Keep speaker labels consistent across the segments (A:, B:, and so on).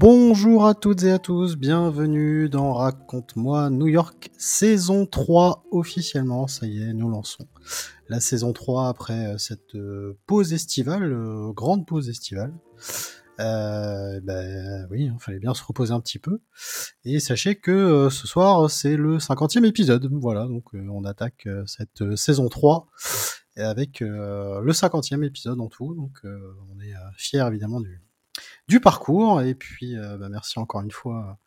A: Bonjour à toutes et à tous, bienvenue dans Raconte-moi New York, saison 3 officiellement, ça y est, nous lançons la saison 3 après euh, cette euh, pause estivale, euh, grande pause estivale. Euh, ben oui, il fallait bien se reposer un petit peu. Et sachez que ce soir, c'est le 50e épisode. Voilà, donc on attaque cette saison 3 avec le 50e épisode en tout. Donc on est fiers évidemment du, du parcours. Et puis, euh, bah, merci encore une fois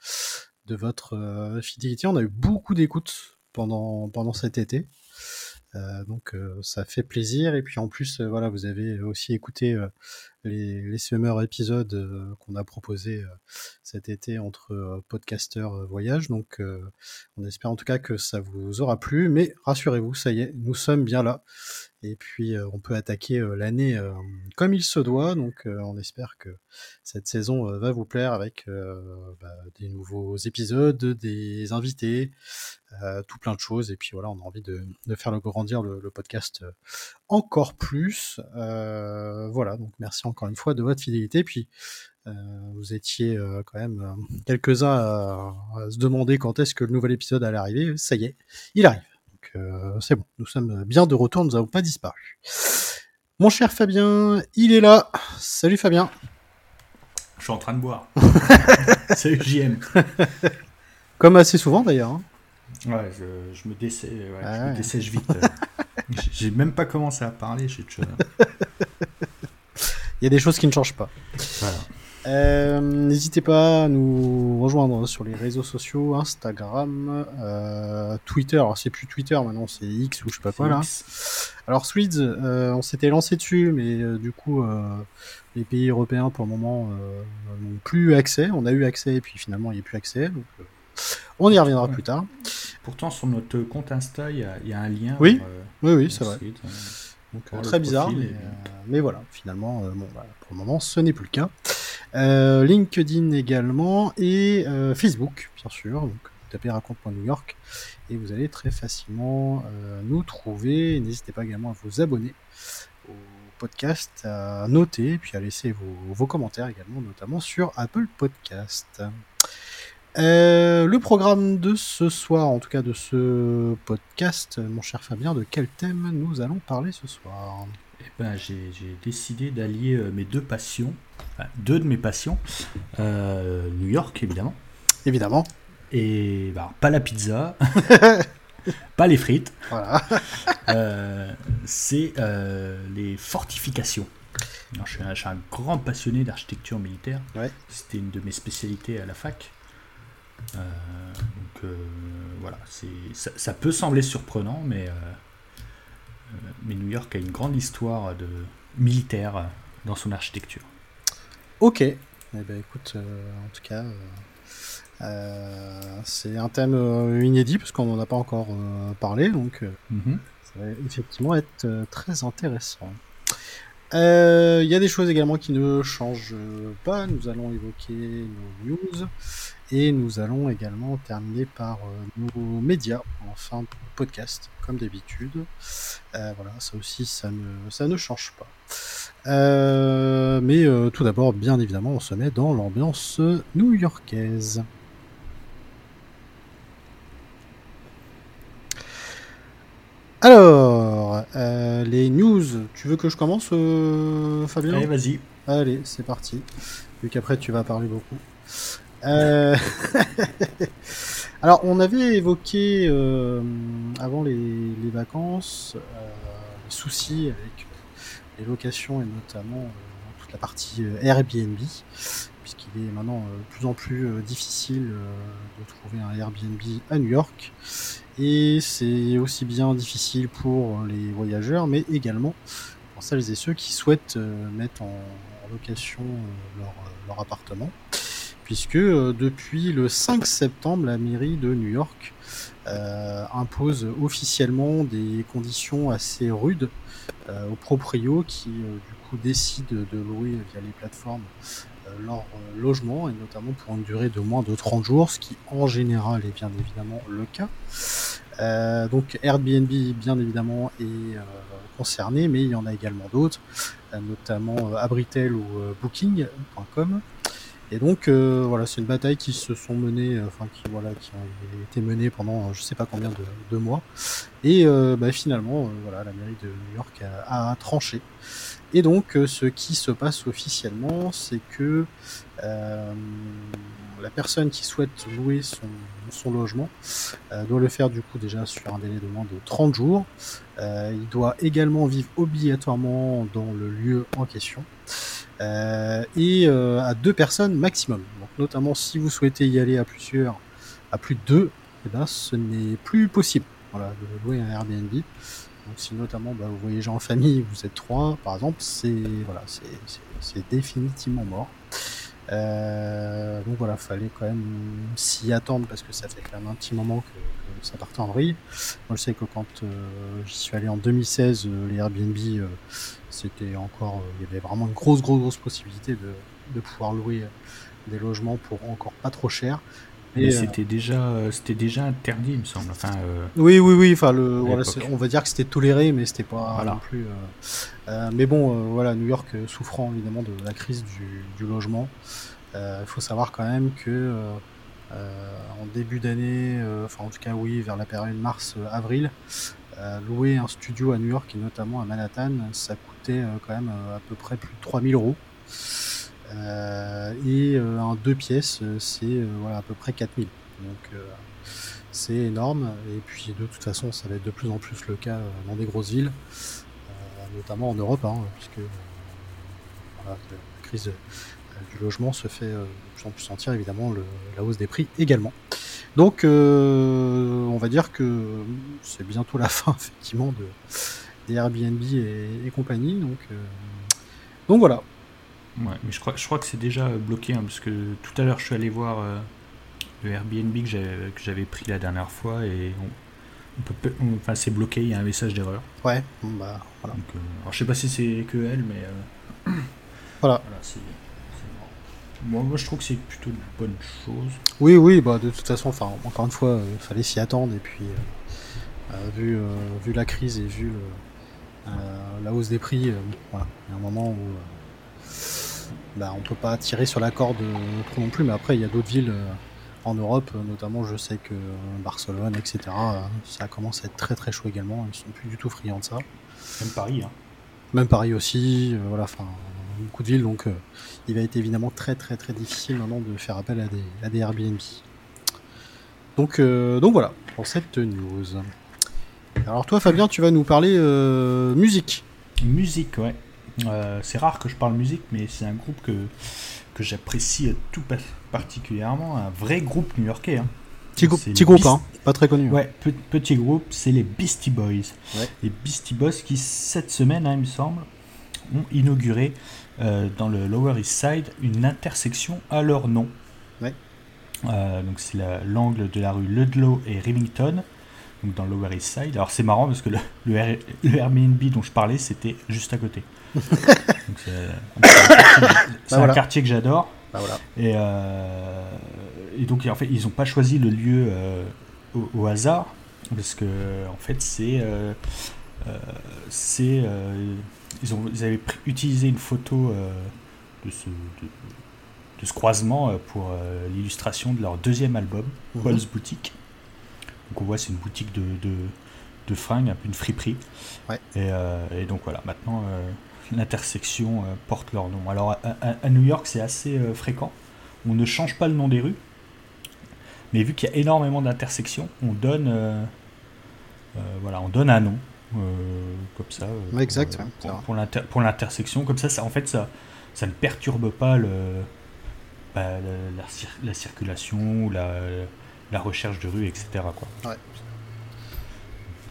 A: de votre euh, fidélité. On a eu beaucoup d'écoutes pendant, pendant cet été. Euh, donc ça fait plaisir et puis en plus voilà vous avez aussi écouté les, les summer épisodes qu'on a proposés cet été entre podcasteurs voyage donc on espère en tout cas que ça vous aura plu mais rassurez-vous ça y est nous sommes bien là et puis on peut attaquer l'année comme il se doit. Donc on espère que cette saison va vous plaire avec bah, des nouveaux épisodes, des invités, tout plein de choses. Et puis voilà, on a envie de, faire le grandir le, podcast encore plus. voilà, donc merci encore une fois de votre fidélité. Puis vous étiez quand même quelques-uns à, se demander quand est-ce que le nouvel épisode allait arriver. Ça y est, il arrive. Euh, c'est bon, nous sommes bien de retour, nous n'avons pas disparu. Mon cher Fabien, il est là. Salut Fabien.
B: Je suis en train de boire. Salut JM.
A: Comme assez souvent d'ailleurs. Hein.
B: Ouais, je, me, dessèche, je me dessèche vite. J'ai même pas commencé à parler, je
A: Il y a des choses qui ne changent pas. Voilà. Euh, n'hésitez pas à nous rejoindre sur les réseaux sociaux, Instagram, euh, Twitter. Alors c'est plus Twitter maintenant, c'est X ou je sais pas quoi là. Alors Swedes, euh, on s'était lancé dessus, mais du coup les pays européens pour le moment n'ont plus accès. On a eu accès et puis finalement il n'y a plus accès. Donc, on y reviendra plus tard.
B: Pourtant sur notre compte Insta, il y, a un lien.
A: Oui, oui, oui, c'est vrai. Donc, très bizarre, mais, mais, voilà, finalement, bon, bah, pour le moment, ce n'est plus le cas. Euh, LinkedIn également et euh, Facebook, bien sûr. Donc, vous tapez raconte.new York et vous allez très facilement euh, nous trouver. N'hésitez pas également à vous abonner au podcast, à noter, puis à laisser vos, vos commentaires également, notamment sur Apple Podcast. Euh, le programme de ce soir, en tout cas de ce podcast, mon cher Fabien, de quel thème nous allons parler ce soir
B: eh ben, j'ai décidé d'allier mes deux passions deux de mes passions. Euh, New York, évidemment.
A: Évidemment.
B: Et bah, pas la pizza, pas les frites. Voilà. Euh, c'est euh, les fortifications. je, suis un, grand passionné d'architecture militaire. C'était une de mes spécialités à la fac. Donc voilà, ça, ça, peut sembler surprenant, mais, mais New York a une grande histoire de militaire dans son architecture.
A: Ok. Eh ben, écoute, euh, en tout cas, euh, euh, c'est un thème inédit parce qu'on n'en a pas encore parlé, donc mhm. ça va effectivement être très intéressant. Il y a des choses également qui ne changent pas. Nous allons évoquer nos news et nous allons également terminer par nos médias en fin de podcast, comme d'habitude. voilà, ça aussi, ça ne, ça ne change pas. Euh, mais euh, tout d'abord, bien évidemment, on se met dans l'ambiance new-yorkaise. Alors, euh, les news, tu veux que je commence, Fabien
B: Allez, vas-y.
A: Allez, c'est parti. Vu qu'après, tu vas parler beaucoup. Alors, on avait évoqué avant les, les vacances les soucis avec les locations et notamment euh, toute la partie euh, Airbnb, puisqu'il qu'il est maintenant de plus en plus difficile de trouver un Airbnb à New York. Et c'est aussi bien difficile pour les voyageurs, mais également pour celles et ceux qui souhaitent mettre en, location leur, leur, appartement. Puisque depuis le 5 septembre, la mairie de New York impose officiellement des conditions assez rudes euh, aux proprios qui euh, du coup décident de louer via les plateformes euh, leur logement et notamment pour une durée de moins de 30 jours, ce qui en général est bien évidemment le cas. donc Airbnb bien évidemment est concerné, mais il y en a également d'autres, notamment Abritel ou Booking.com. Et donc euh, voilà, c'est une bataille qui se sont menées, euh, enfin qui voilà, qui ont été menées pendant euh, je sais pas combien de, de mois. Et bah, finalement, voilà, la mairie de New York a, tranché. Et donc, ce qui se passe officiellement, c'est que la personne qui souhaite louer son, logement doit le faire du coup déjà sur un délai de moins de 30 jours. il doit également vivre obligatoirement dans le lieu en question. Euh, et euh, à deux personnes maximum. Donc, notamment si vous souhaitez y aller à plusieurs, à plus de deux, eh ben, ce n'est plus possible voilà, de louer un Airbnb. Donc si notamment bah, vous voyagez en famille, vous êtes trois par exemple, c'est voilà, c'est définitivement mort. Euh, donc voilà, fallait quand même s'y attendre parce que ça fait quand même un petit moment que, ça partait en vrille. Moi je sais que quand j'y suis allé en 2016, les Airbnb c'était encore, euh, il y avait vraiment une grosse, grosse, grosse possibilité de, pouvoir louer des logements pour encore pas trop cher.
B: Mais euh, c'était déjà, c'était déjà interdit, il me semble. Enfin, euh,
A: oui, oui, oui. Enfin, le, on va dire que c'était toléré, mais c'était pas non plus. mais bon, voilà, New York souffrant évidemment de la crise du, logement. Il faut savoir quand même que en début d'année, enfin en tout cas oui, vers la période mars-avril, louer un studio à New York et notamment à Manhattan, ça coûtait euh, quand même euh, à peu près plus de 3000 euros. Euh, et en deux pièces, c'est voilà, à peu près 4000. Donc c'est énorme. Et puis de toute façon, ça va être de plus en plus le cas dans des grosses villes, notamment en Europe, hein, puisque la crise du logement se fait de plus en plus sentir, évidemment, la hausse des prix également. Donc, euh, on va dire que c'est bientôt la fin, effectivement, de, des Airbnb et, compagnie. Donc, euh, donc voilà.
B: Ouais, mais je crois, je crois que c'est déjà bloqué, hein, parce que tout à l'heure, je suis allé voir euh, le Airbnb que j'avais pris la dernière fois et on, enfin, c'est bloqué, il y a un message d'erreur.
A: Ouais, bah
B: voilà. Donc, alors, je sais pas si c'est que elle, mais.
A: voilà.
B: voilà moi, moi, je trouve que c'est plutôt une bonne chose.
A: Oui, oui, bah, de toute façon, enfin, encore une fois, il fallait s'y attendre. Et puis, euh, euh, vu, euh, vu la crise et vu la hausse des prix, voilà, il y a un moment où bah, on peut pas tirer sur la corde trop non plus. Mais après, il y a d'autres villes en Europe, notamment, je sais que Barcelone, etc., ça commence à être très très chaud également. Ils sont plus du tout friands de ça.
B: Même Paris, hein.
A: Même Paris aussi, voilà, enfin, beaucoup de villes. Donc, il va être évidemment très très très difficile maintenant de faire appel à des, à des Airbnb. Donc, euh, donc voilà, pour cette news. Alors toi Fabien, tu vas nous parler euh, musique.
B: Musique, ouais. Euh, c'est rare que je parle musique, mais c'est un groupe que, que j'apprécie tout particulièrement, un vrai groupe new-yorkais. Hein.
A: Petit, groupe, hein, pas très connu.
B: Hein. Ouais, petit groupe, c'est les Beastie Boys. Les Beastie Boys qui, cette semaine, hein, il me semble, ont inauguré euh, dans le Lower East Side une intersection à leur nom. Euh, donc c'est l'angle de la rue Ludlow et Remington, donc dans le Lower East Side. Alors c'est marrant parce que le, le, Airbnb dont je parlais c'était juste à côté. c'est un, quartier que j'adore.
A: Bah, voilà.
B: et, euh, et, donc en fait ils n'ont pas choisi le lieu au, hasard parce que en fait c'est c'est ils, ont, ils avaient utilisé une photo euh, de, ce, de, ce croisement euh, pour euh, l'illustration de leur deuxième album, mhm. Paul's Boutique. Donc on voit c'est une boutique de, de, de, fringues, un peu une friperie. Et, et, donc voilà, maintenant l'intersection porte leur nom. Alors à, New York c'est assez fréquent. On ne change pas le nom des rues, mais vu qu'il y a énormément d'intersections, on donne, voilà, on donne un nom. Euh, comme ça.
A: Euh, exact.
B: Pour, pour l'intersection, comme ça, ça, en fait, ça, ça ne perturbe pas le, bah, la, circulation, la, la, recherche de rue, etc. Quoi.
A: Ouais.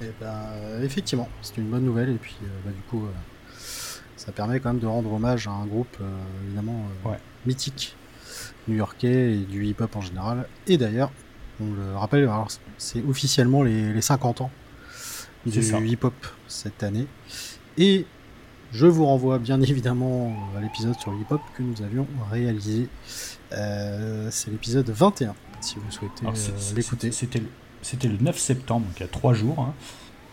A: Et eh ben, effectivement, c'est une bonne nouvelle. Et puis, bah, du coup, ça permet quand même de rendre hommage à un groupe évidemment mythique new-yorkais et du hip-hop en général. Et d'ailleurs, on le rappelle, c'est officiellement les, les, 50 ans du hip-hop cette année. Et je vous renvoie bien évidemment à l'épisode sur le hip-hop que nous avions réalisé. Euh, c'est l'épisode 21, si vous souhaitez euh, l'écouter.
B: C'était c'était le 9 septembre, donc il y a trois jours. Hein.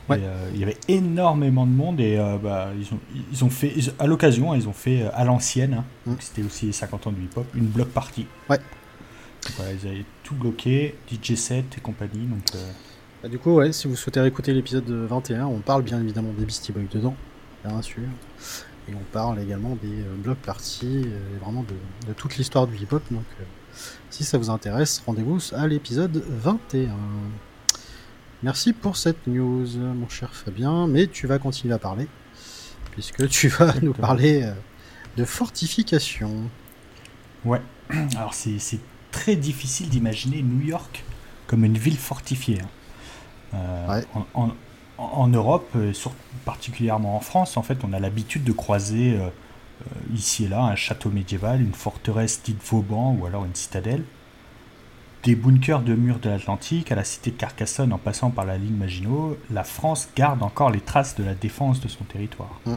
B: Euh, il y avait énormément de monde et bah, ils, ont, ils ont fait, à l'occasion, ils ont fait à l'ancienne, hein. mm. c'était aussi les 50 ans du hip-hop, une block party.
A: Ouais.
B: ils avaient tout bloqué, DJ set et compagnie. Donc,
A: bah, du coup, ouais, si vous souhaitez écouter l'épisode 21, on parle bien évidemment des Beastie Boys dedans bien sûr. Et on parle également des euh, blocs parties, euh, vraiment de, toute l'histoire du hip-hop. Donc, euh, si ça vous intéresse, rendez-vous à l'épisode 21. Merci pour cette news, mon cher Fabien, mais tu vas continuer à parler, puisque tu vas nous parler de fortification.
B: Ouais, alors c'est très difficile d'imaginer New York comme une ville fortifiée. Hein. en, en Europe, euh, particulièrement en France, en fait, on a l'habitude de croiser euh, euh, ici et là un château médiéval, une forteresse dite Vauban ou alors une citadelle. Des bunkers de murs de l'Atlantique à la cité de Carcassonne en passant par la ligne Maginot, la France garde encore les traces de la défense de son territoire. Mm.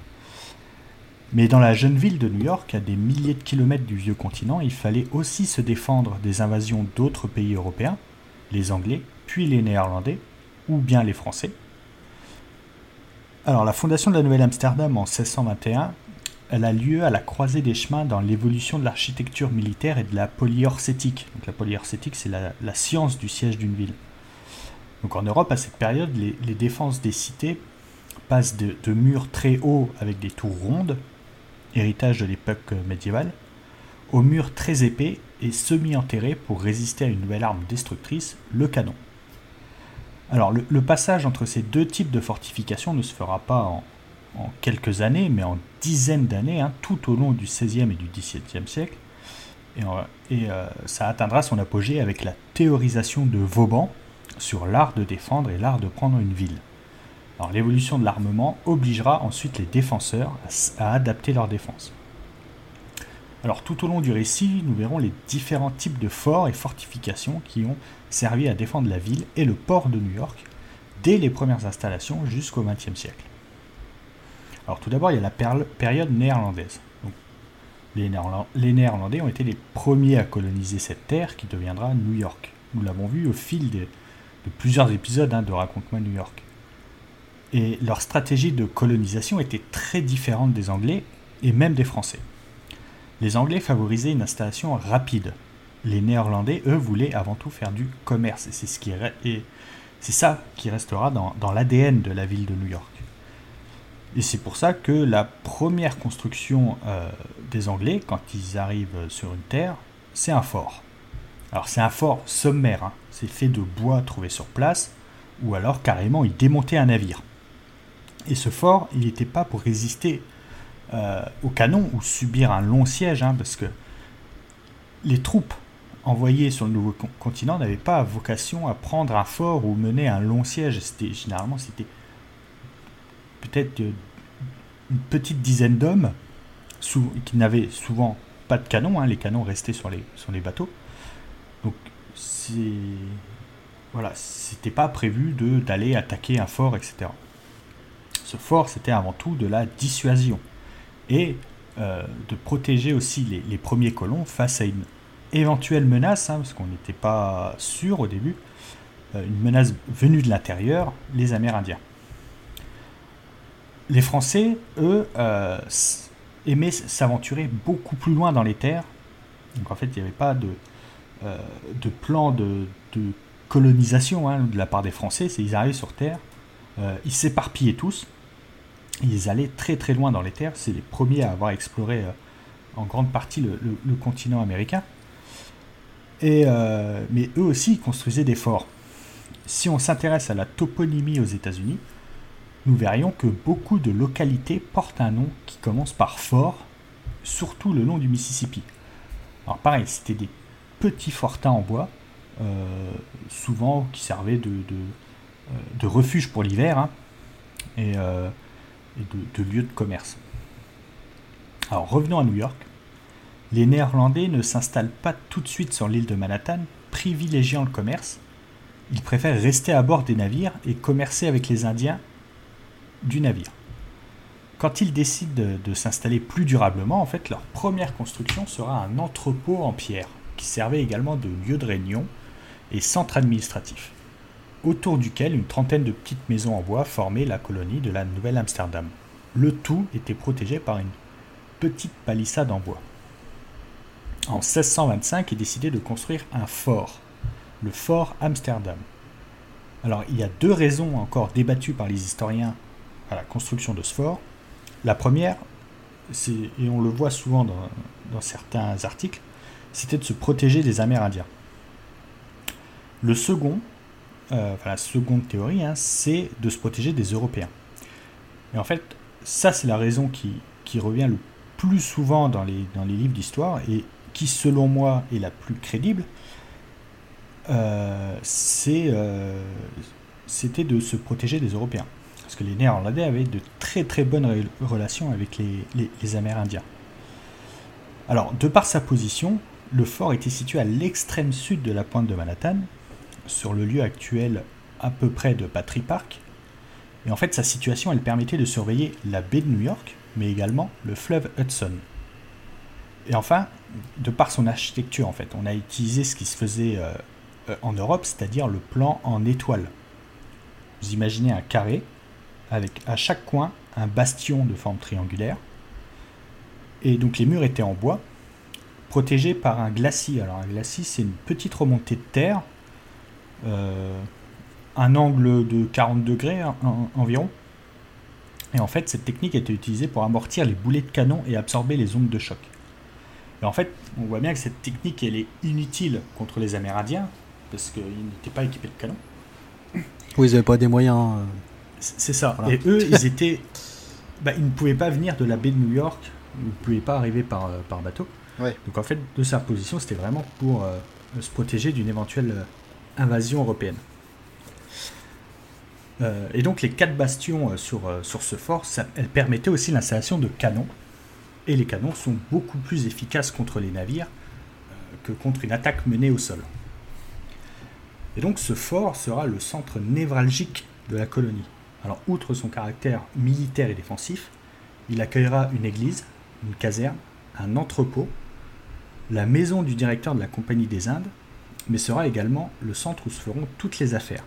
B: Mais dans la jeune ville de New York, à des milliers de kilomètres du vieux continent, il fallait aussi se défendre des invasions d'autres pays européens, les Anglais, puis les Néerlandais, ou bien les Français, alors, la fondation de la Nouvelle-Amsterdam en 1621, elle a lieu à la croisée des chemins dans l'évolution de l'architecture militaire et de la polyorcétique. Donc, la polyorcétique, c'est la, science du siège d'une ville. En Europe, à cette période, les, défenses des cités passent de, murs très hauts avec des tours rondes, héritage de l'époque médiévale, aux murs très épais et semi-enterrés pour résister à une nouvelle arme destructrice, le canon. Alors le, passage entre ces deux types de fortifications ne se fera pas en, quelques années, mais en dizaines d'années, hein, tout au long du XVIe et du XVIIe siècle. Et, euh, ça atteindra son apogée avec la théorisation de Vauban sur l'art de défendre et l'art de prendre une ville. Alors l'évolution de l'armement obligera ensuite les défenseurs à, adapter leur défense. Alors tout au long du récit, nous verrons les différents types de forts et fortifications qui ont servi à défendre la ville et le port de New York dès les premières installations jusqu'au XXe siècle. Alors tout d'abord, il y a la période néerlandaise. les, Néerlandais ont été les premiers à coloniser cette terre qui deviendra New York. Nous l'avons vu au fil de, plusieurs épisodes hein, de Raconte-moi New York. Et leur stratégie de colonisation était très différente des Anglais et même des Français. Les Anglais favorisaient une installation rapide. Les Néerlandais, eux, voulaient avant tout faire du commerce. Et c'est ce ça qui restera dans, l'ADN de la ville de New York. Et c'est pour ça que la première construction euh, des Anglais, quand ils arrivent sur une terre, c'est un fort. Alors c'est un fort sommaire, hein. c'est fait de bois trouvé sur place, ou alors carrément ils démontaient un navire. Et ce fort, il n'était pas pour résister euh, au canon ou subir un long siège, hein, parce que les troupes envoyées sur le nouveau continent n'avaient pas vocation à prendre un fort ou mener un long siège. C'était généralement c'était peut-être une petite dizaine d'hommes qui n'avaient souvent pas de canon. Hein, les canons restaient sur les, bateaux. Donc voilà, c'était pas prévu d'aller attaquer un fort, etc. Ce fort, c'était avant tout de la dissuasion et euh, de protéger aussi les, premiers colons face à une éventuelle menace, hein, parce qu'on n'était pas sûr au début, euh, une menace venue de l'intérieur, les Amérindiens. Les Français, eux, euh, aimaient s'aventurer beaucoup plus loin dans les terres. Donc en fait, il n'y avait pas de, de plan de, colonisation hein, de la part des Français. Ils arrivent sur Terre, ils s'éparpillaient tous, ils allaient très très loin dans les terres. C'est les premiers à avoir exploré euh, en grande partie le, continent américain. Et, euh, mais eux aussi construisaient des forts. Si on s'intéresse à la toponymie aux États-Unis, nous verrions que beaucoup de localités portent un nom qui commence par fort, surtout le long du Mississippi. Alors pareil, c'était des petits fortins en bois, souvent qui servaient de, de, refuge pour l'hiver hein, et, de, lieu de commerce. Alors revenons à New York. Les Néerlandais ne s'installent pas tout de suite sur l'île de Manhattan, privilégiant le commerce. Ils préfèrent rester à bord des navires et commercer avec les Indiens du navire. Quand ils décident de, s'installer plus durablement, en fait, leur première construction sera un entrepôt en pierre, qui servait également de lieu de réunion et centre administratif, autour duquel une trentaine de petites maisons en bois formaient la colonie de la Nouvelle-Amsterdam. Le tout était protégé par une petite palissade en bois. En 1625 est décidé de construire un fort, le fort Amsterdam. Alors il y a deux raisons encore débattues par les historiens à la construction de ce fort. La première, et on le voit souvent dans, certains articles, c'était de se protéger des Amérindiens. Le second, euh, la seconde théorie, hein, c'est de se protéger des Européens. Et en fait, ça c'est la raison qui, revient le plus souvent dans les, dans les livres d'histoire et qui, selon moi, est la plus crédible, euh, euh, c'était de se protéger des Européens. Parce que les Néerlandais avaient de très très bonnes relations avec les, Amérindiens. Alors, de par sa position, le fort était situé à l'extrême sud de la pointe de Manhattan, sur le lieu actuel à peu près de Battery Park. Et en fait, sa situation, elle permettait de surveiller la baie de New York, mais également le fleuve Hudson. Et enfin, de par son architecture, en fait, on a utilisé ce qui se faisait euh, euh, en Europe, c'est-à-dire le plan en étoile. Vous imaginez un carré avec à chaque coin un bastion de forme triangulaire. Et donc les murs étaient en bois, protégés par un glacis. Alors un glacis, c'est une petite remontée de terre, euh, un angle de 40 degrés environ, et en fait, cette technique était utilisée pour amortir les boulets de canon et absorber les ondes de choc. Et en fait, on voit bien que cette technique, elle est inutile contre les Amérindiens, parce qu'ils n'étaient pas équipés de canons.
A: Oui, ils n'avaient pas des moyens. Euh,
B: c'est ça. Et eux, ils étaient. Bah, ils ne pouvaient pas venir de la baie de New York, ils ne pouvaient pas arriver par, euh, par bateau. Donc en fait, de sa position, c'était vraiment pour euh, se protéger d'une éventuelle invasion européenne. Euh, et donc les quatre bastions euh, sur, euh, sur ce fort, ça, elles permettaient aussi l'installation de canons. Et les canons sont beaucoup plus efficaces contre les navires que contre une attaque menée au sol. Et donc ce fort sera le centre névralgique de la colonie. Alors outre son caractère militaire et défensif, il accueillera une église, une caserne, un entrepôt, la maison du directeur de la Compagnie des Indes, mais sera également le centre où se feront toutes les affaires.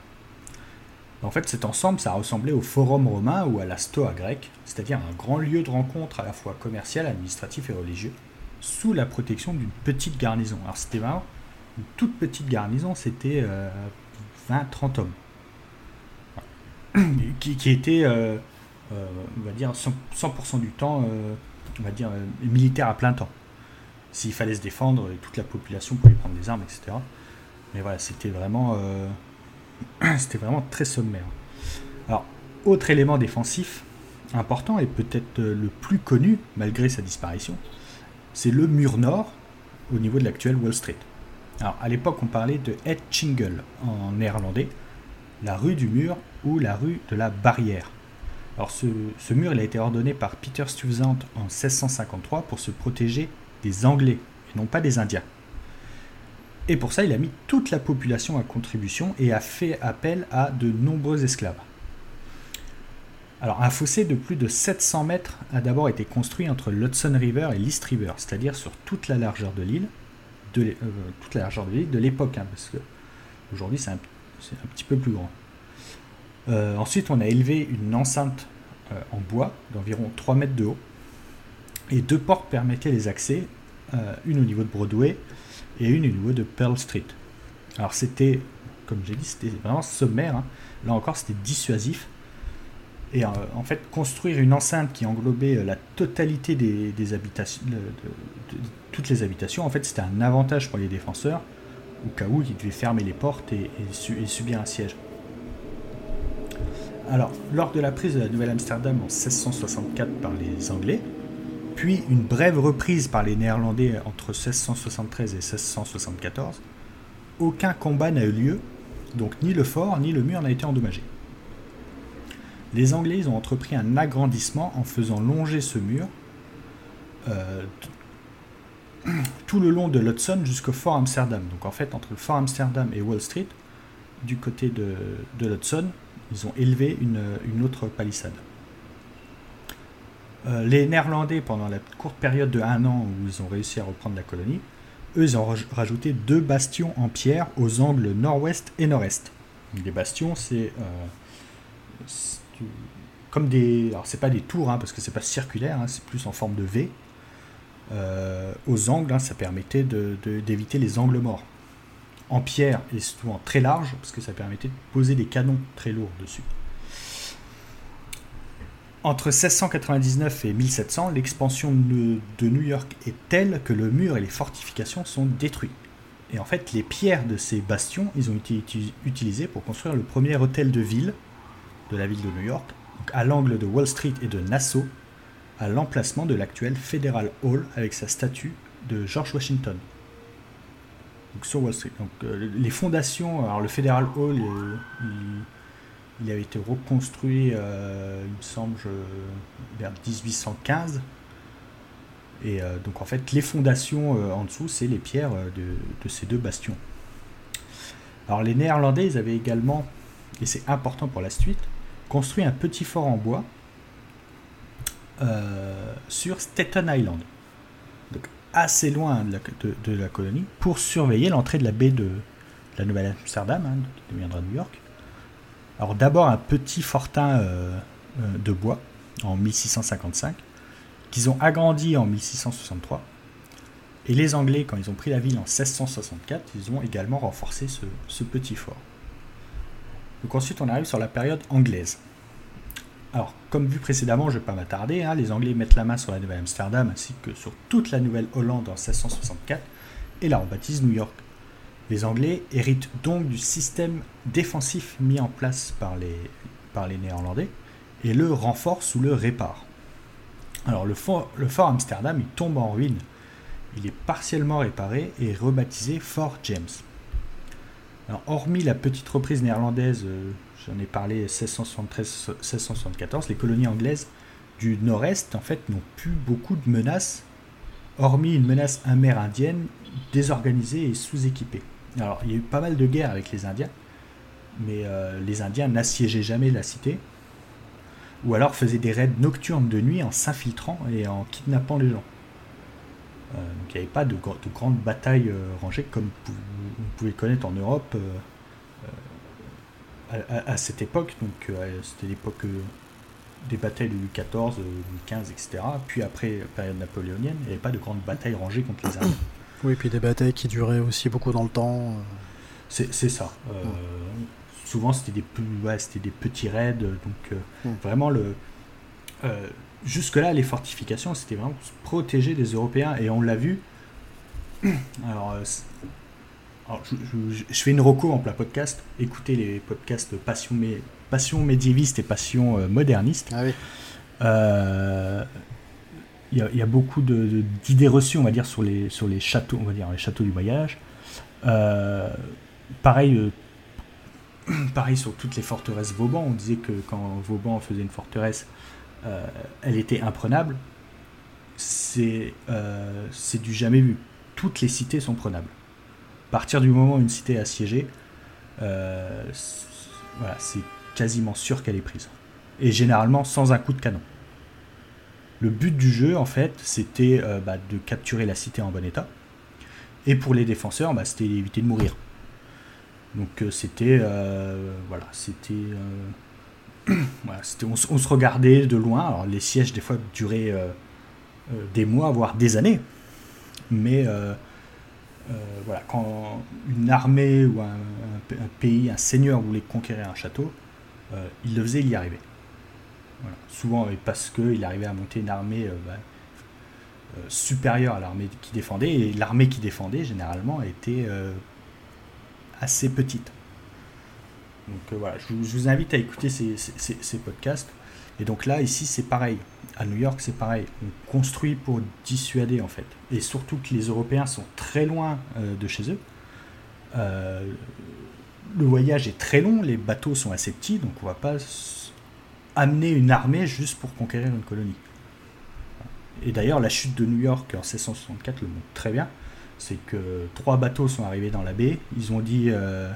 B: En fait, cet ensemble, ça ressemblait au forum romain ou à la stoa grecque, c'est-à-dire un grand lieu de rencontre à la fois commercial, administratif et religieux, sous la protection d'une petite garnison. Alors c'était une toute petite garnison, c'était 20-30 euh, hommes, qui, étaient, euh, euh, on va dire, 100%, du temps, on va dire, militaires à plein temps. S'il fallait se défendre, toute la population pouvait prendre des armes, etc. Mais voilà, c'était vraiment C'était vraiment très sommaire. Alors, autre élément défensif important et peut-être le plus connu malgré sa disparition, c'est le mur nord au niveau de l'actuel Wall Street. Alors, à l'époque, on parlait de Chingle en néerlandais, la rue du mur ou la rue de la barrière. Alors, ce, mur il a été ordonné par Peter Stuyvesant en 1653 pour se protéger des Anglais et non pas des Indiens. Et pour ça, il a mis toute la population à contribution et a fait appel à de nombreux esclaves. Alors, un fossé de plus de 700 mètres a d'abord été construit entre l'Hudson River et l'East River, c'est-à-dire sur toute la largeur de l'île, de euh, toute la largeur de l'île de l'époque, hein, parce que aujourd'hui c'est un, petit peu plus grand. Euh, ensuite, on a élevé une enceinte euh, en bois d'environ 3 mètres de haut, et deux portes permettaient les accès, une au niveau de Broadway et une au niveau de Pearl Street. Alors c'était, comme j'ai dit, c'était vraiment sommaire. Hein. Là encore, c'était dissuasif. Et euh, en fait, construire une enceinte qui englobait euh, la totalité des, habitations, de, toutes les habitations, en fait, c'était un avantage pour les défenseurs, au cas où ils devaient fermer les portes et, subir un siège. Alors, lors de la prise de la Nouvelle-Amsterdam en 1664 par les Anglais, puis une brève reprise par les Néerlandais entre 1673 et 1674, aucun combat n'a eu lieu, donc ni le fort ni le mur n'a été endommagé. Les Anglais ont entrepris un agrandissement en faisant longer ce mur euh, tout le long de l'Hudson jusqu'au fort Amsterdam. Donc en fait, entre le fort Amsterdam et Wall Street, du côté de, de l'Hudson, ils ont élevé une, autre palissade. Euh, les Néerlandais, pendant la courte période de un an où ils ont réussi à reprendre la colonie, eux, ils ont rajouté deux bastions en pierre aux angles nord-ouest et nord-est. Les bastions, c'est euh, comme des. Alors, c'est pas des tours, hein, parce que c'est pas circulaire, hein, c'est plus en forme de V. Euh, aux angles, hein, ça permettait d'éviter les angles morts. En pierre et souvent très large, parce que ça permettait de poser des canons très lourds dessus. Entre 1699 et 1700, l'expansion de New York est telle que le mur et les fortifications sont détruits. Et en fait, les pierres de ces bastions, ils ont été utilisées pour construire le premier hôtel de ville de la ville de New York, à l'angle de Wall Street et de Nassau, à l'emplacement de l'actuel Federal Hall avec sa statue de George Washington. Donc sur Wall Street. Donc, euh, les fondations, alors le Federal Hall, il, avait été reconstruit, euh, il me semble, vers 1815. Et euh, donc en fait, les fondations en dessous, c'est les pierres de, de, ces deux bastions. Alors les Néerlandais, ils avaient également, et c'est important pour la suite, construit un petit fort en bois euh, sur Staten Island, donc assez loin de la, colonie, pour surveiller l'entrée de la baie de, la Nouvelle-Amsterdam, hein, qui deviendra New York. Alors d'abord un petit fortin euh, euh, de bois en 1655, qu'ils ont agrandi en 1663. Et les Anglais, quand ils ont pris la ville en 1664, ils ont également renforcé ce petit fort. Donc ensuite, on arrive sur la période anglaise. Alors, comme vu précédemment, je ne vais pas m'attarder, hein, les Anglais mettent la main sur la Nouvelle-Amsterdam ainsi que sur toute la Nouvelle-Hollande en 1664 et la rebaptisent New York. Les Anglais héritent donc du système défensif mis en place par les, Néerlandais et le renforcent ou le réparent. Alors le fort, Amsterdam, il tombe en ruine. Il est partiellement réparé et rebaptisé Fort James hormis la petite reprise néerlandaise, euh, j'en ai parlé 1673-1674, les colonies anglaises du nord-est, en fait, n'ont plus beaucoup de menaces, hormis une menace amérindienne désorganisée et sous-équipée. Alors, il y a eu pas mal de guerres avec les Indiens, mais euh, les Indiens n'assiégeaient jamais la cité, ou alors faisaient des raids nocturnes de nuit en s'infiltrant et en kidnappant les gens. Euh, donc il n'y avait pas de, grandes batailles euh, rangées comme vous, pouvez connaître en Europe euh, à, cette époque. Donc c'était l'époque des batailles de Louis XIV, Louis XV, etc. Puis après, période napoléonienne, il n'y avait pas de grandes batailles rangées contre les Allemands.
A: Oui, puis des batailles qui duraient aussi beaucoup dans le temps.
B: C'est ça. Souvent, c'était des, des petits raids. Donc, vraiment, le, jusque-là, les fortifications, c'était vraiment pour se protéger des Européens. Et on l'a vu. Alors, euh, je, je, fais une reco en plein podcast. Écoutez les podcasts Passion, mé, passion médiéviste et Passion euh, moderniste.
A: Ah oui.
B: Euh, il y, a beaucoup d'idées reçues, on va dire, sur les, sur les châteaux, on va dire, les châteaux du voyage. pareil, pareil sur toutes les forteresses Vauban. On disait que quand Vauban faisait une forteresse, euh, elle était imprenable, c'est euh, c'est du jamais vu. Toutes les cités sont prenables. Partir du moment où une cité est assiégée, euh, voilà, c'est quasiment sûr qu'elle est prise. Et généralement sans un coup de canon. Le but du jeu, en fait, c'était bah, de capturer la cité en bon état. Et pour les défenseurs, bah, c'était éviter de mourir. Donc c'était voilà, c'était on, se regardait de loin. Alors, les sièges, des fois, duraient euh, euh, des mois, voire des années. Mais euh, voilà, quand une armée ou un, pays, un seigneur voulait conquérir un château, il le faisait, il y arrivait. Souvent parce qu'il arrivait à monter une armée bah, supérieure à l'armée qui défendait, et l'armée qui défendait, généralement, était assez petite. Donc euh, voilà, je vous, invite à écouter ces, podcasts. Et donc là, ici, c'est pareil. À New York, c'est pareil. On construit pour dissuader, en fait. Et surtout que les Européens sont très loin euh, de chez eux. Euh, le voyage est très long, les bateaux sont assez petits, donc on va pas amener une armée juste pour conquérir une colonie. Et d'ailleurs, la chute de New York en 1664 le montre très bien. C'est que trois bateaux sont arrivés dans la baie. Ils ont dit euh,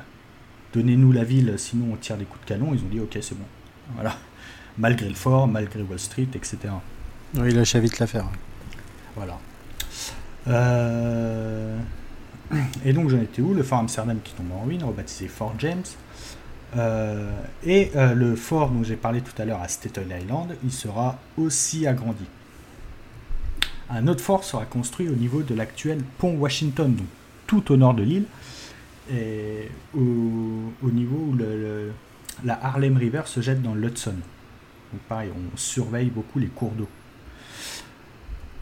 B: Donnez-nous la ville, sinon on tire des coups de canon. Ils ont dit Ok, c'est bon. Voilà. Malgré le fort, malgré Wall Street, etc.
A: Oui, il lâcha vite l'affaire.
B: Voilà. Euh, et donc j'en étais où? Le fort Amsterdam qui tombe en ruine, rebaptisé Fort James. Euh, et le fort dont j'ai parlé tout à l'heure à Staten Island, il sera aussi agrandi. Un autre fort sera construit au niveau de l'actuel pont Washington, donc tout au nord de l'île, et au, niveau où la Harlem River se jette dans l'Hudson. On surveille beaucoup les cours d'eau.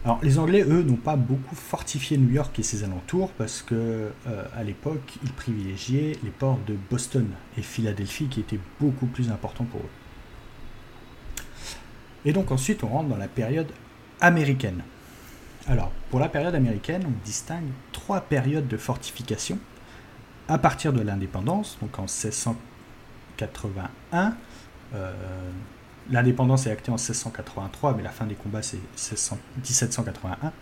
B: Alors les Anglais, eux, n'ont pas beaucoup fortifié New York et ses alentours parce que euh, à l'époque, ils privilégiaient les ports de Boston et Philadelphie qui étaient beaucoup plus importants pour eux. Et donc ensuite, on rentre dans la période américaine. Alors, pour la période américaine, on distingue trois périodes de fortification. À partir de l'indépendance, donc en 1681, euh, l'indépendance est actée en 1683, mais la fin des combats c'est 1781.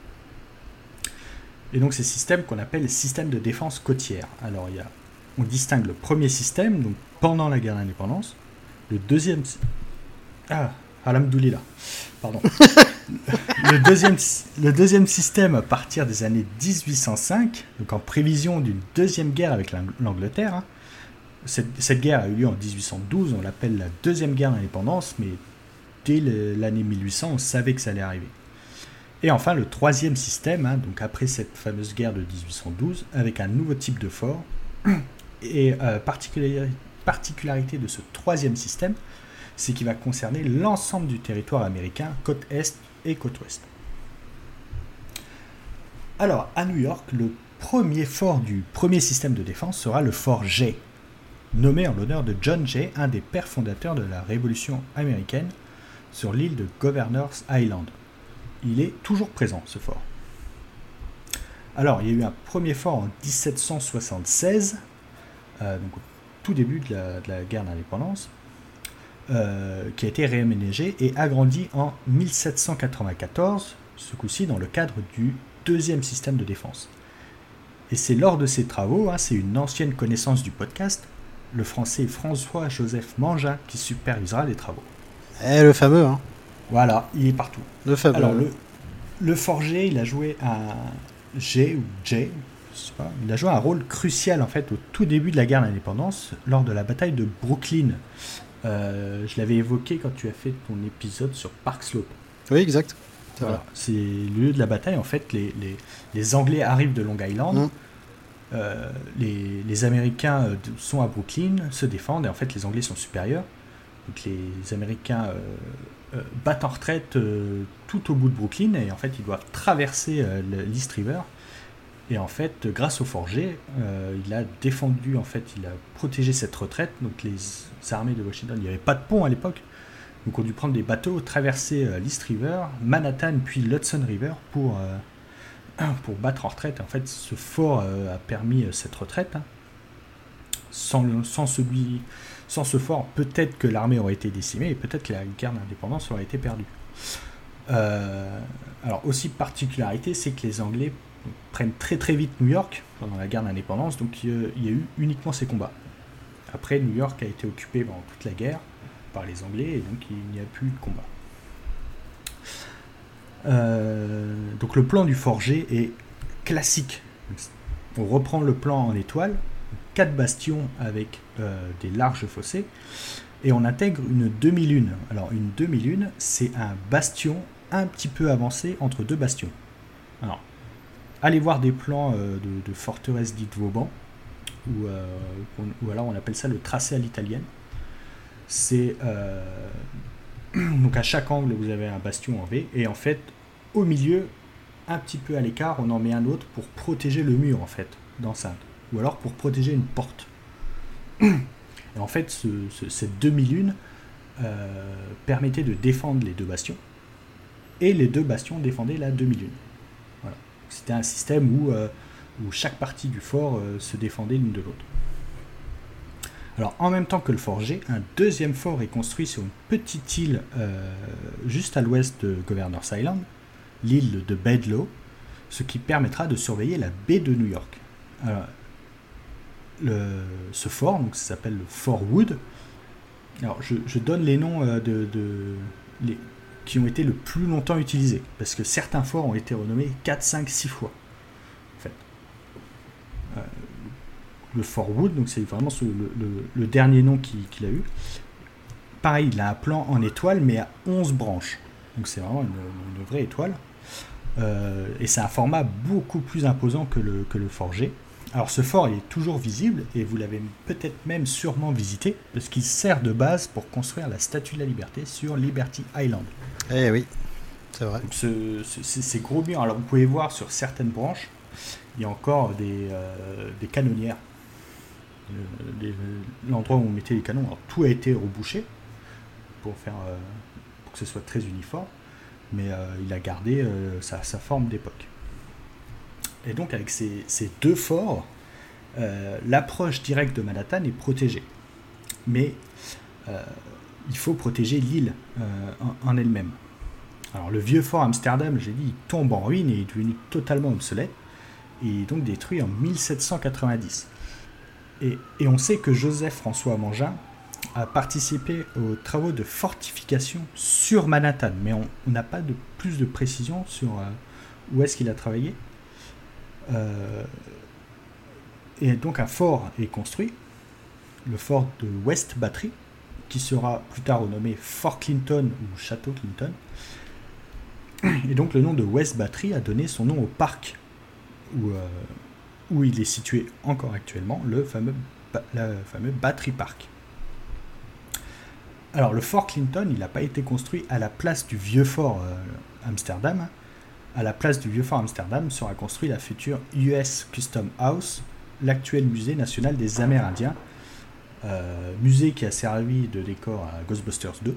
B: Et donc ces systèmes qu'on appelle systèmes de défense côtière. Alors il on distingue le premier système, donc pendant la guerre d'indépendance, le deuxième... Ah, Alhamdoulilah. Pardon. le, deuxième, le deuxième système, à partir des années 1805, donc en prévision d'une deuxième guerre avec l'Angleterre, hein. Cette, guerre a eu lieu en 1812, on l'appelle la deuxième guerre d'indépendance, mais dès l'année 1800, on savait que ça allait arriver. Et enfin, le troisième système, hein, donc après cette fameuse guerre de 1812, avec un nouveau type de fort, et euh, particularité de ce troisième système, c'est qui va concerner l'ensemble du territoire américain, côte est et côte ouest. Alors, à New York, le premier fort du premier système de défense sera le fort Jay, nommé en l'honneur de John Jay, un des pères fondateurs de la Révolution américaine, sur l'île de Governor's Island. Il est toujours présent, ce fort. Alors, il y a eu un premier fort en 1776, euh, donc au tout début de la guerre d'indépendance, euh, qui a été réaménagé et agrandi en 1794, ce coup-ci dans le cadre du deuxième système de défense. Et c'est lors de ces travaux, hein, c'est une ancienne connaissance du podcast, le français François-Joseph Mangin qui supervisera les travaux.
A: Eh, le fameux, hein
B: Voilà, il est partout.
A: Le fameux.
B: Alors, le, le forger, il a joué un G ou J, je sais pas, il a joué un rôle crucial en fait au tout début de la guerre d'indépendance, lors de la bataille de Brooklyn, euh, je l'avais évoqué quand tu as fait ton épisode sur Park Slope.
A: Oui, exact.
B: C'est le lieu de la bataille. En fait, les, les, Anglais arrivent de Long Island. Mm. Euh, les, Américains euh, sont à Brooklyn, se défendent, et en fait, les Anglais sont supérieurs. Donc, les Américains battent en retraite tout au bout de Brooklyn, et en fait, ils doivent traverser l'East River et en fait, grâce au forger, euh, il a défendu, en fait, il a protégé cette retraite. Donc les armées de Washington, il n'y avait pas de pont à l'époque. Donc on a dû prendre des bateaux, traverser euh, l'East River, Manhattan, puis l'Hudson River pour, euh, pour battre en retraite. En fait, ce fort a permis cette retraite. Hein. Sans, ce fort, peut-être que l'armée aurait été décimée et peut-être que la guerre d'indépendance aurait été perdue. alors aussi particularité, c'est que les Anglais prennent très très vite New York pendant la guerre d'indépendance, donc il y a eu uniquement ces combats. Après, New York a été occupé pendant toute la guerre par les Anglais, et donc il n'y a plus de combat. Euh, donc le plan du forger est classique. On reprend le plan en étoile, quatre bastions avec euh, des larges fossés, et on intègre une demi-lune. Alors une demi-lune, c'est un bastion un petit peu avancé entre deux bastions. Alors allez voir des plans euh, de, forteresses dites Vauban, ou, alors on appelle ça le tracé à l'italienne. C'est donc à chaque angle vous avez un bastion en V, et en fait au milieu, un petit peu à l'écart, on en met un autre pour protéger le mur en fait d'enceinte, ou alors pour protéger une porte. Et en fait, cette demi-lune permettait de défendre les deux bastions, et les deux bastions défendaient la demi-lune. C'était un système où, où, chaque partie du fort se défendait l'une de l'autre. Alors, en même temps que le fort G, un deuxième fort est construit sur une petite île juste à l'ouest de Governor's Island, l'île de Bedloe, ce qui permettra de surveiller la baie de New York. ce fort, donc, ça s'appelle le Fort Wood. Alors, je, donne les noms euh, de, les, qui ont été le plus longtemps utilisés, parce que certains forts ont été renommés 4, 5, 6 fois. En fait. Euh, le Fort Wood, donc c'est vraiment le, dernier nom qu'il a eu. Pareil, il a un plan en étoile, mais à 11 branches. Donc c'est vraiment une vraie étoile. Euh, et c'est un format beaucoup plus imposant que le, que le forgé. Alors ce fort est toujours visible et vous l'avez peut-être même sûrement visité parce qu'il sert de base pour construire la Statue de la Liberté sur Liberty Island.
A: Eh oui, c'est vrai.
B: ce, ces gros murs, alors vous pouvez voir sur certaines branches, il y a encore des, euh, des canonnières. Euh, l'endroit où on mettait les canons, alors tout a été rebouché pour, faire, pour que ce soit très uniforme mais euh, il a gardé euh, sa, forme d'époque. Et donc avec ces, deux forts, euh, l'approche directe de Manhattan est protégée. Mais il faut protéger l'île en, elle-même. Alors le vieux fort Amsterdam, j'ai dit, il tombe en ruine et est devenu totalement obsolète, et donc détruit en 1790. Et, et on sait que Joseph François Mangin a participé aux travaux de fortification sur Manhattan, mais on n'a pas de plus de précision sur euh, où est-ce qu'il a travaillé. Euh, et donc un fort est construit, le fort de West Battery, qui sera plus tard renommé Fort Clinton ou Château Clinton. Et donc le nom de West Battery a donné son nom au parc où, euh, il est situé encore actuellement, le fameux Battery Park. Alors le fort Clinton, il n'a pas été construit à la place du vieux fort euh, Amsterdam. À la place du vieux fort Amsterdam sera construit la future US Custom House, l'actuel musée national des Amérindiens, euh, musée qui a servi de décor à Ghostbusters 2,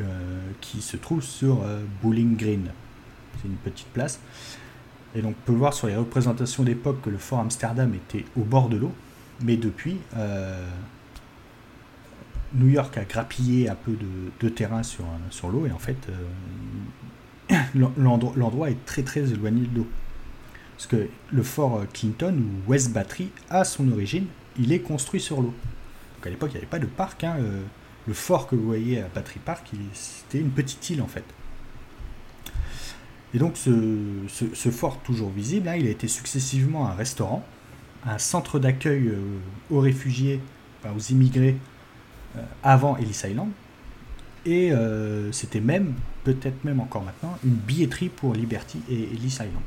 B: euh, qui se trouve sur Bowling Green. C'est une petite place. Et donc on peut voir sur les représentations d'époque que le fort Amsterdam était au bord de l'eau, mais depuis, New York a grappillé un peu de, terrain sur, l'eau et en fait euh, l'endroit est très très éloigné de l'eau. Parce que le fort Clinton ou West Battery, à son origine, il est construit sur l'eau. Donc à l'époque il n'y avait pas de parc. Hein, euh, le fort que vous voyez à Battery Park, c'était une petite île en fait. Et donc ce, fort toujours visible, hein, il a été successivement un restaurant, un centre d'accueil euh, aux réfugiés, aux immigrés avant Ellis Island. Et euh, c'était même, peut-être même encore maintenant, une billetterie pour Liberty et Ellis Island.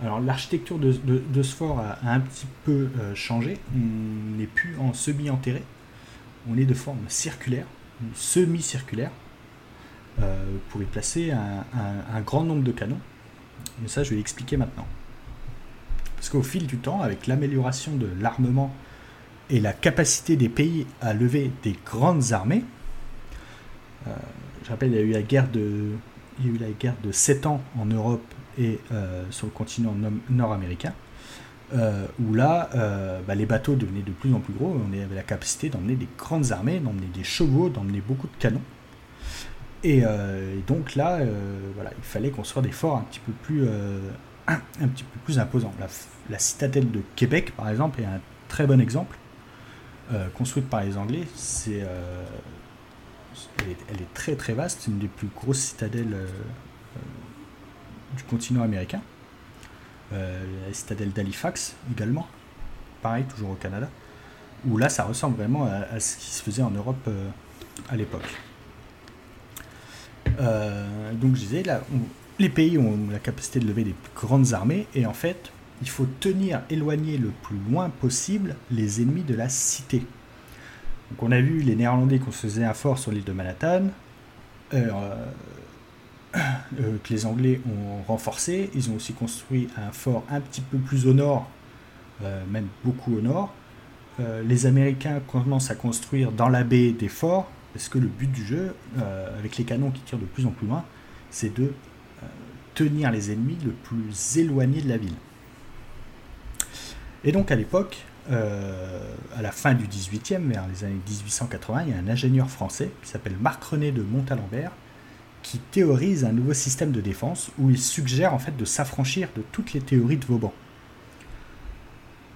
B: Alors l'architecture de, ce fort a, un petit peu euh, changé. On n'est plus en semi-enterré. On est de forme circulaire, semi-circulaire, pour y placer un, un, grand nombre de canons. Mais ça, je vais l'expliquer maintenant. Parce qu'au fil du temps, avec l'amélioration de l'armement et la capacité des pays à lever des grandes armées. Euh, je rappelle, il y a eu la guerre de, il y a eu la guerre de 7 ans en Europe et euh, sur le continent nord-américain, euh, où là, bah, les bateaux devenaient de plus en plus gros, on avait la capacité d'emmener des grandes armées, d'emmener des chevaux, d'emmener beaucoup de canons. Et, donc là, voilà, il fallait construire des forts un petit peu plus, un, petit peu plus imposants. la, citadelle de Québec, par exemple, est un très bon exemple. Euh, construite par les Anglais. C'est, euh, elle, est, très très vaste. C'est une des plus grosses citadelles euh, du continent américain. la citadelle d'Halifax également. Pareil, toujours au Canada. Où là, ça ressemble vraiment à, ce qui se faisait en Europe à l'époque. donc je disais, là, les pays ont la capacité de lever des grandes armées et en fait, il faut tenir éloigné le plus loin possible les ennemis de la cité. Donc on a vu les Néerlandais construisaient un fort sur l'île de Manhattan, euh, euh, que les Anglais ont renforcé. Ils ont aussi construit un fort un petit peu plus au nord, euh, même beaucoup au nord, les Américains commencent à construire dans la baie des forts, parce que le but du jeu, avec les canons qui tirent de plus en plus loin, c'est de tenir les ennemis le plus éloignés de la ville. Et donc à l'époque, à la fin du 18e, vers les années 1880, il y a un ingénieur français qui s'appelle Marc-René de Montalembert qui théorise un nouveau système de défense où il suggère en fait de s'affranchir de toutes les théories de Vauban.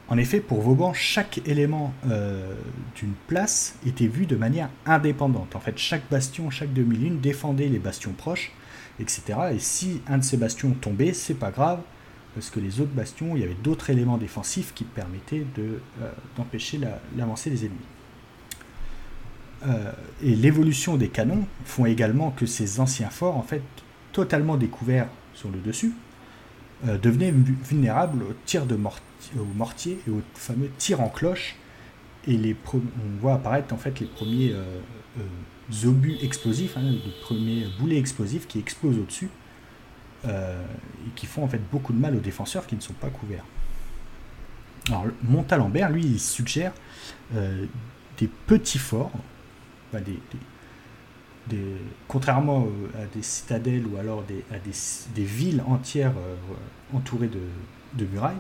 B: En effet, pour Vauban, chaque élément euh, d'une place était vu de manière indépendante. En fait, chaque bastion, chaque demi-lune défendait les bastions proches, etc. Et si un de ces bastions tombait, c'est pas grave, parce que les autres bastions, il y avait d'autres éléments défensifs qui permettaient euh, d'empêcher l'avancée des ennemis. Euh, et l'évolution des canons font également que ces anciens forts, en fait, totalement découverts sur le dessus, euh, devenaient vulnérables aux tirs de mortier, et aux fameux tirs en cloche. Et on voit apparaître en fait les premiers obus explosifs, hein, les premiers boulets explosifs qui explosent au-dessus et qui font en fait beaucoup de mal aux défenseurs qui ne sont pas couverts. Alors Montalembert, lui, il suggère des petits forts contrairement à des citadelles ou alors à des, villes entières euh, entourées de, murailles,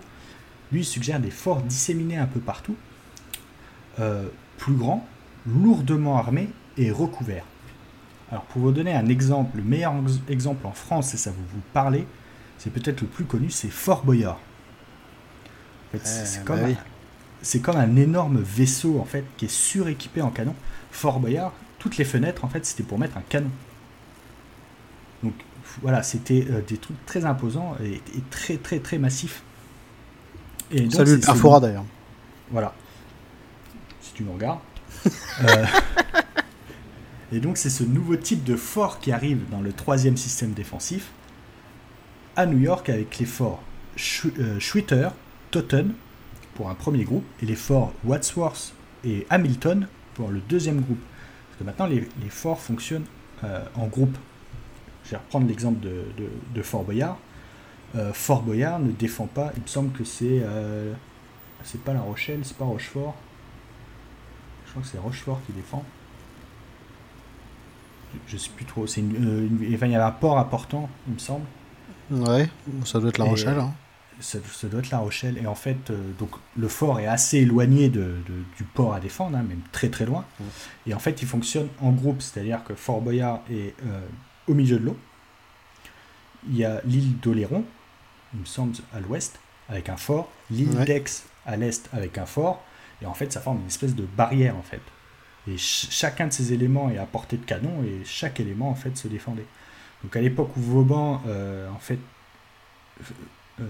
B: lui suggère des forts disséminés un peu partout, euh, plus grands, lourdement armés et recouverts. Alors pour vous donner un exemple, le meilleur exemple en France, et ça vous vous parler, c'est peut-être le plus connu, c'est Fort Boyard. c'est comme, bah comme, un énorme vaisseau en fait qui est suréquipé en canon. Fort Boyard, toutes les fenêtres, en fait, c'était pour mettre un canon. Donc voilà, c'était euh, des trucs très imposants et, très très très massifs.
A: Et Salut le Perfora d'ailleurs.
B: Voilà. Si tu nous regardes. Euh, et donc c'est ce nouveau type de fort qui arrive dans le troisième système défensif à New York avec les forts euh, Schwitter, Totten pour un premier groupe et les forts Wadsworth et Hamilton pour le deuxième groupe. Parce que maintenant, les, forts fonctionnent euh, en groupe. Je vais reprendre l'exemple de, Fort Boyard. Euh, Fort Boyard ne défend pas, il me semble que c'est. C'est pas La Rochelle, c'est pas Rochefort. Je crois que c'est Rochefort qui défend. Je, sais plus trop. C'est une, il y avait un port important, il me semble.
A: Ouais, ça doit être La Rochelle. Hein
B: ça, doit être La Rochelle. Et en fait, euh, donc, le fort est assez éloigné de, du port à défendre, hein, même très très loin. Et en fait, il fonctionne en groupe, c'est-à-dire que Fort Boyard est euh, au milieu de l'eau. Il y a l'île d'Oléron, il me semble, à l'ouest, avec un fort. L'île d'Aix à l'est, avec un fort. Et en fait, ça forme une espèce de barrière, en fait. Et chacun de ces éléments est à portée de canon, et chaque élément, en fait, se défendait. Donc à l'époque où Vauban, euh, en fait, euh,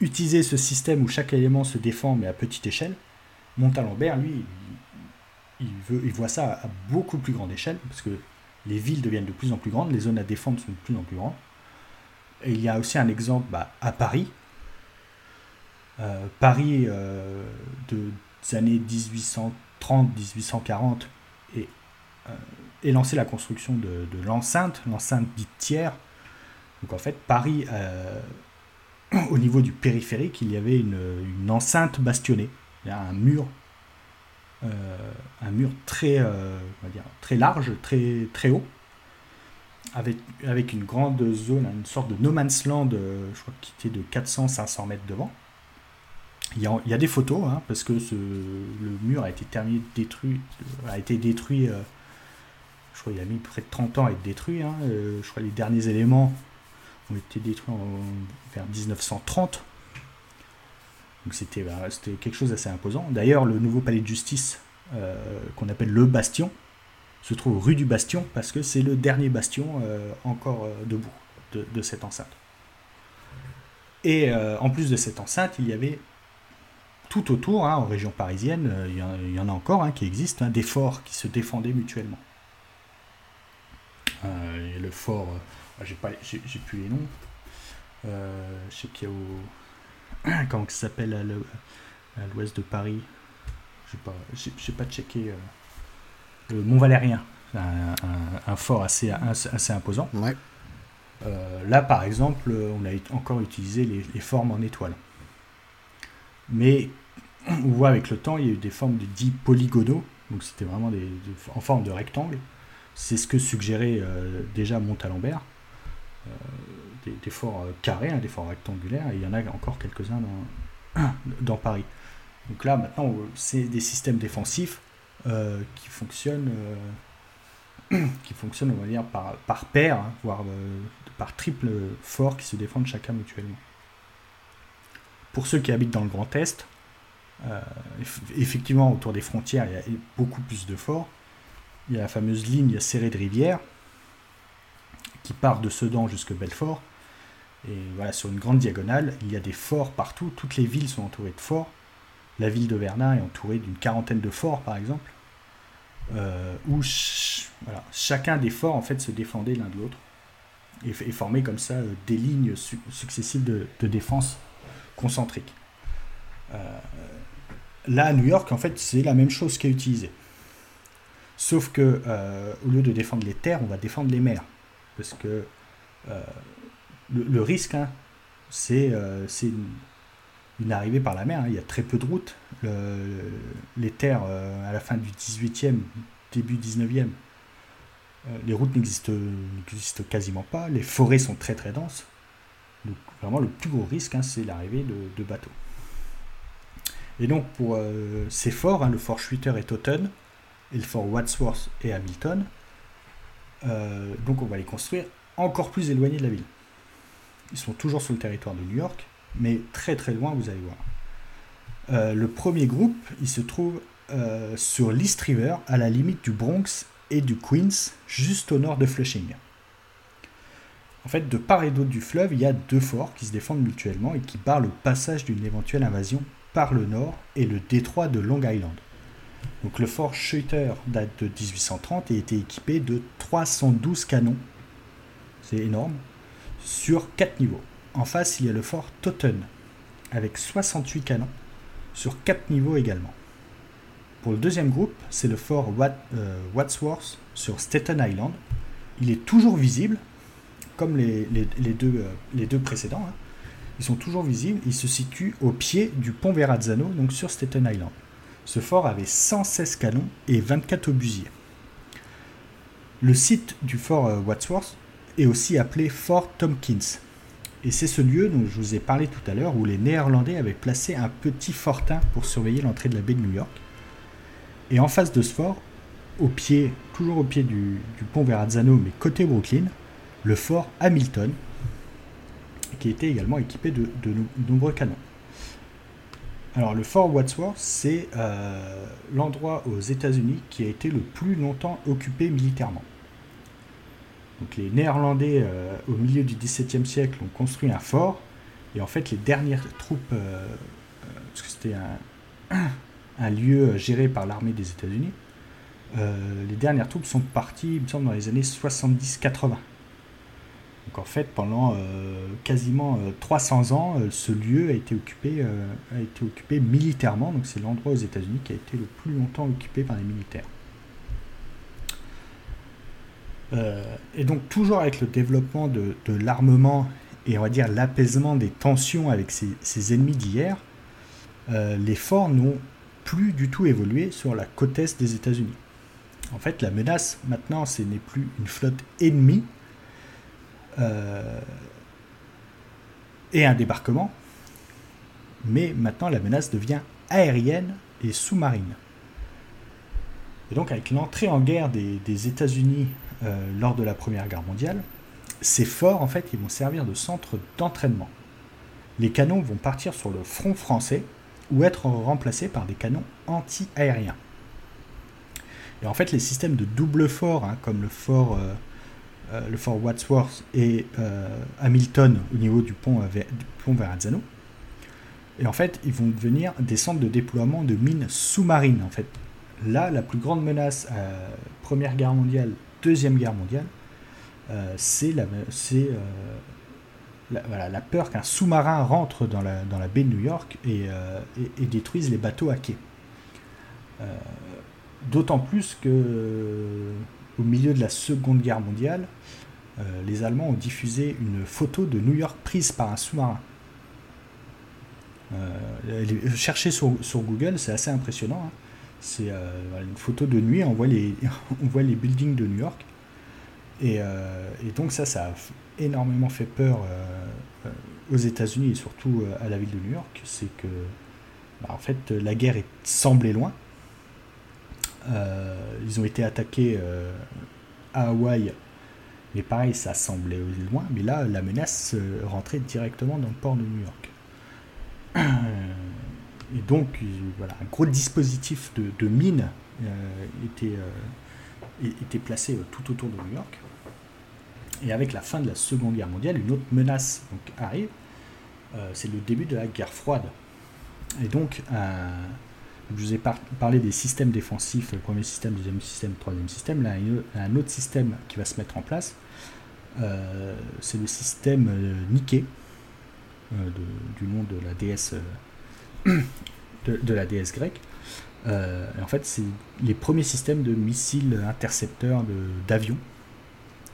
B: utiliser ce système où chaque élément se défend mais à petite échelle, Montalembert, lui, il, veut, il voit ça à beaucoup plus grande échelle, parce que les villes deviennent de plus en plus grandes, les zones à défendre sont de plus en plus grandes. Et il y a aussi un exemple bah, à Paris. Euh, Paris de, des années 1830-1840 et, et lancé la construction de, l'enceinte, l'enceinte dite tiers. Donc en fait, Paris au niveau du périphérique, il y avait une, enceinte bastionnée, il y a un mur, euh, un mur très, euh, dire, très large, très, très haut, avec, avec une grande zone, une sorte de no man's land, euh, je crois qui était de 400-500 mètres devant. Il y, a, il des photos, hein, parce que le mur a été terminé, détruit, a été détruit, je crois qu'il a mis près de 30 ans à être détruit. Hein, je crois les derniers éléments ont été détruits vers 1930. Donc bah, c'était quelque chose d'assez imposant. D'ailleurs, le nouveau palais de justice, euh, qu'on appelle le Bastion, se trouve rue du Bastion parce que c'est le dernier bastion euh, encore euh, debout de, cette enceinte. Et en plus de cette enceinte, il y avait tout autour, hein, en région parisienne, il y, en a encore hein, qui existent, hein, des forts qui se défendaient mutuellement. et le fort ah, j'ai pas j'ai, plus les noms. Euh, je sais qu'il y a au comment ça s'appelle à, l'ouest de Paris? J'ai pas j'ai, pas checké euh, le Mont Valérien. Un, fort assez, assez imposant. Euh, là par exemple on a encore utilisé les, formes en étoile mais on voit avec le temps, il y a eu des formes de dits polygonaux, donc c'était vraiment des, en forme de rectangle. C'est ce que suggérait euh, déjà Montalembert, euh, des, forts carrés, hein, des forts rectangulaires, et il y en a encore quelques-uns dans, dans Paris. Donc là, maintenant, c'est des systèmes défensifs qui fonctionnent qui fonctionnent, on va dire, par, par hein, voire par triple fort qui se défendent chacun mutuellement. Pour ceux qui habitent dans le Grand Est, euh, effectivement, autour des frontières, il y a beaucoup plus de forts. Il y a la fameuse ligne serrée de rivière qui part de Sedan jusqu'à Belfort. Et voilà, sur une grande diagonale, il y a des forts partout. Toutes les villes sont entourées de forts. La ville de Verdun est entourée d'une quarantaine de forts, par exemple, euh, où chacun des forts en fait se défendait l'un de l'autre et, formait comme ça euh, des lignes successives de, défense concentriques. Là, à New York, en fait, c'est la même chose qui est utilisée. Sauf que, euh, au lieu de défendre les terres, on va défendre les mers. Parce que euh, le, risque, hein, c'est euh, une, arrivée par la mer. Hein. Il y a très peu de routes. les terres, à la fin du 18e, début 19e, les routes n'existent quasiment pas. Les forêts sont très très denses. Vraiment, le plus gros risque, hein, c'est l'arrivée de bateaux. Et donc pour euh, ces forts, hein, le fort Schwitter et Totten, et le fort Wadsworth et Hamilton, euh, donc on va les construire encore plus éloignés de la ville. Ils sont toujours sur le territoire de New York, mais très très loin, vous allez voir. Euh, le premier groupe, il se trouve sur l'East River, à la limite du Bronx et du Queens, juste au nord de Flushing. En fait, de part et d'autre du fleuve, il y a deux forts qui se défendent mutuellement et qui barrent le passage d'une éventuelle invasion par le nord et le détroit de Long Island. Donc le fort Schutter date de 1830 et était équipé de 312 canons, c'est énorme, sur 4 niveaux. En face, il y a le fort Totten avec 68 canons sur 4 niveaux également. Pour le deuxième groupe, c'est le fort euh, Wadsworth sur Staten Island. Il est toujours visible, comme les, deux, euh, les deux, précédents. Hein. Ils sont toujours visibles. Ils se situent au pied du pont Verrazzano, donc sur Staten Island. Ce fort avait 116 canons et 24 obusiers. Le site du fort euh, Wadsworth est aussi appelé Fort Tompkins. Et c'est ce lieu dont je vous ai parlé tout à l'heure où les Néerlandais avaient placé un petit fortin pour surveiller l'entrée de la baie de New York. Et en face de ce fort, au pied, toujours au pied du, du pont Verrazzano, mais côté Brooklyn, le fort Hamilton, qui était également équipé de, nombreux canons. Alors le fort Wadsworth, c'est euh, l'endroit aux États-Unis qui a été le plus longtemps occupé militairement. Donc les Néerlandais, euh, au milieu du XVIIe siècle, ont construit un fort, et en fait les dernières troupes, euh, parce que c'était un, un, lieu géré par l'armée des États-Unis, les dernières troupes sont parties, il me semble, dans les années 70-80. Donc en fait, pendant euh, quasiment 300 euh, ans, euh, ce lieu a été occupé, militairement. Donc c'est l'endroit aux États-Unis qui a été le plus longtemps occupé par les militaires. et donc toujours avec le développement de, l'armement et on va dire l'apaisement des tensions avec ces, ennemis d'hier, les forts n'ont plus du tout évolué sur la côte est des États-Unis. En fait, la menace maintenant, ce n'est plus une flotte ennemie, et un débarquement. Mais maintenant, la menace devient aérienne et sous-marine. Et donc, avec l'entrée en guerre des, États-Unis euh, lors de la Première Guerre mondiale, ces forts, en fait, ils vont servir de centre d'entraînement. Les canons vont partir sur le front français ou être remplacés par des canons anti-aériens. Et en fait, les systèmes de double fort, hein, comme le fort euh, euh, le fort Wadsworth et euh, Hamilton au niveau du pont, du pont Verrazzano. Et en fait, ils vont devenir des centres de déploiement de mines sous-marines. En fait, là, la plus grande menace, euh, Première Guerre mondiale, Deuxième Guerre mondiale, c'est la, peur qu'un sous-marin rentre dans la, dans la baie de New York et, et, détruise les bateaux à quai. D'autant plus que au milieu de la Seconde Guerre mondiale, euh, les Allemands ont diffusé une photo de New York prise par un sous-marin. chercher sur, Google, c'est assez impressionnant. Hein. C'est une photo de nuit, on voit, les, buildings de New York. Et, et donc ça, ça a énormément fait peur aux États-Unis et surtout à la ville de New York. C'est que, bah, en fait, la guerre est, semblait loin. Ils ont été attaqués à Hawaï mais pareil, ça semblait loin, mais là, la menace rentrait directement dans le port de New York. Et donc, voilà, un gros dispositif de, de mine euh, était, euh, était placé euh, tout autour de New York. Et avec la fin de la Seconde Guerre mondiale, une autre menace arrive. c'est le début de la guerre froide. Et donc, je vous ai parlé des systèmes défensifs, premier système, deuxième système, troisième système. Là, il y a un autre système qui va se mettre en place. Euh, c'est le système euh, Nike, euh, du nom de la déesse, de, la grecque. en fait, c'est les premiers systèmes de missiles intercepteurs d'avions,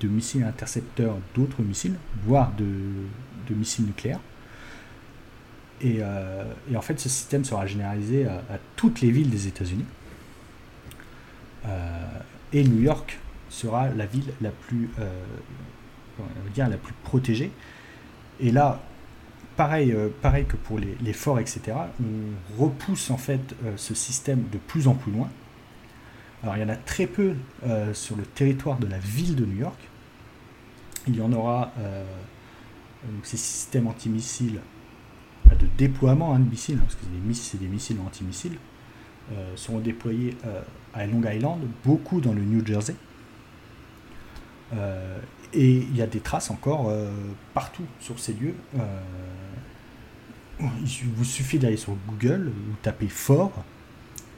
B: de, missiles intercepteurs d'autres missiles, voire de missiles nucléaires. Euh, et, en fait, ce système sera généralisé à, toutes les villes des États-Unis. Euh, et New York sera la ville la plus, euh, la plus protégée. Et là, pareil, pareil que pour les, forts, etc., on repousse en fait ce système de plus en plus loin. Alors il y en a très peu sur le territoire de la ville de New York. Il y en aura ces systèmes antimissiles de déploiement hein, de missiles, hein, parce que c'est des, missiles antimissiles, euh, seront déployés euh, à Long Island, beaucoup dans le New Jersey. Euh, et il y a des traces encore partout sur ces lieux. il vous suffit d'aller sur Google, vous tapez fort,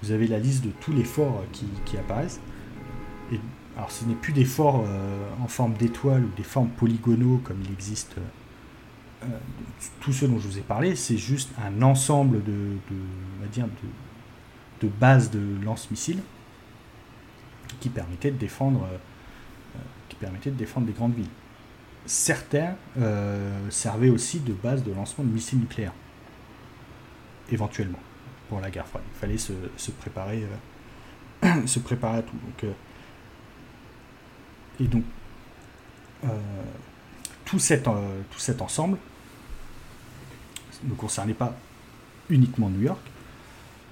B: vous avez la liste de tous les forts qui, apparaissent. Alors ce n'est plus des forts en forme d'étoile ou des formes polygonaux comme il existe euh, tout ce dont je vous ai parlé, c'est juste un ensemble de, de, dire de, bases de lance-missiles qui permettaient de défendre, euh, euh, qui permettaient de défendre des grandes villes. Certains servaient aussi de base de lancement de missiles nucléaires, éventuellement, pour la guerre froide. Il fallait se, se préparer, se préparer à tout. Donc, et donc, tout, cet, tout cet ensemble ne concernait pas uniquement New York.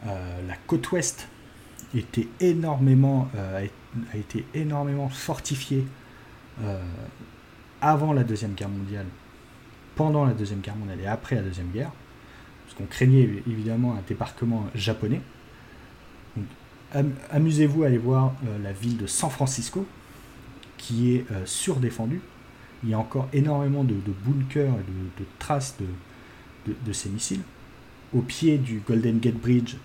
B: Euh, la côte ouest euh, a été énormément fortifiée euh, avant la Deuxième Guerre mondiale, pendant la Deuxième Guerre mondiale et après la Deuxième Guerre, parce qu'on craignait évidemment un débarquement japonais. Amusez-vous à aller voir la ville de San Francisco, qui est surdéfendue. Il y a encore énormément de, bunkers et de traces de, de, ces missiles. Au pied du Golden Gate Bridge,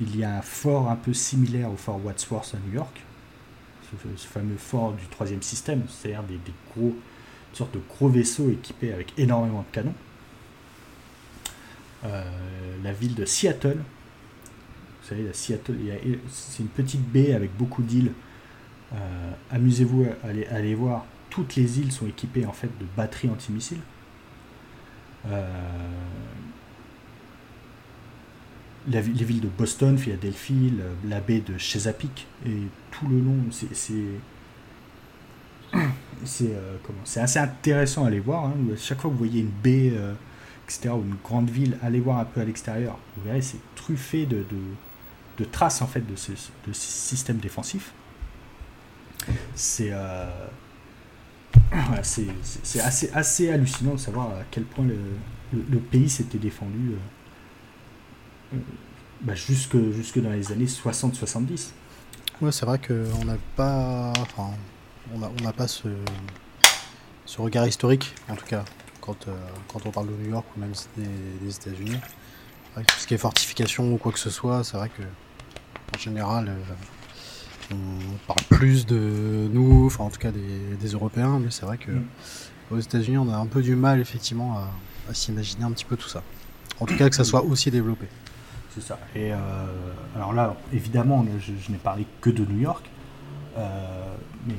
B: il y a un fort un peu similaire au fort Wadsworth à New York, ce, fameux fort du troisième système, c'est-à-dire des, gros, sortes de gros vaisseaux équipés avec énormément de canons. Euh, la ville de Seattle, vous savez, la Seattle, c'est une petite baie avec beaucoup d'îles. Euh, amusez-vous à aller, à aller voir, toutes les îles sont équipées en fait de batteries antimissiles. Euh, les villes de Boston, Philadelphie, la, baie de Chesapeake, et tout le long, c'est c'est euh, assez intéressant à aller voir. Hein. Chaque fois que vous voyez une baie, euh, etc., ou une grande ville, allez voir un peu à l'extérieur. Vous verrez, c'est truffé de, de, traces en fait de ce, de ce système défensif. C'est c'est assez, hallucinant de savoir à quel point le, pays s'était défendu euh, euh, bah, jusque, dans les années 60-70.
A: Ouais, c'est vrai qu'on n'a pas, enfin, on pas ce, regard historique, en tout cas, quand, euh, quand on parle de New York ou même des, États-Unis. Tout ce qui est fortification ou quoi que ce soit, c'est vrai que en général, on parle plus de nous, enfin en tout cas des, Européens, mais c'est vrai que mm. aux États-Unis, on a un peu du mal effectivement à, s'imaginer un petit peu tout ça. En tout cas, que ça soit aussi développé.
B: C'est ça. Et euh, alors là, évidemment, je, n'ai parlé que de New York, euh, mais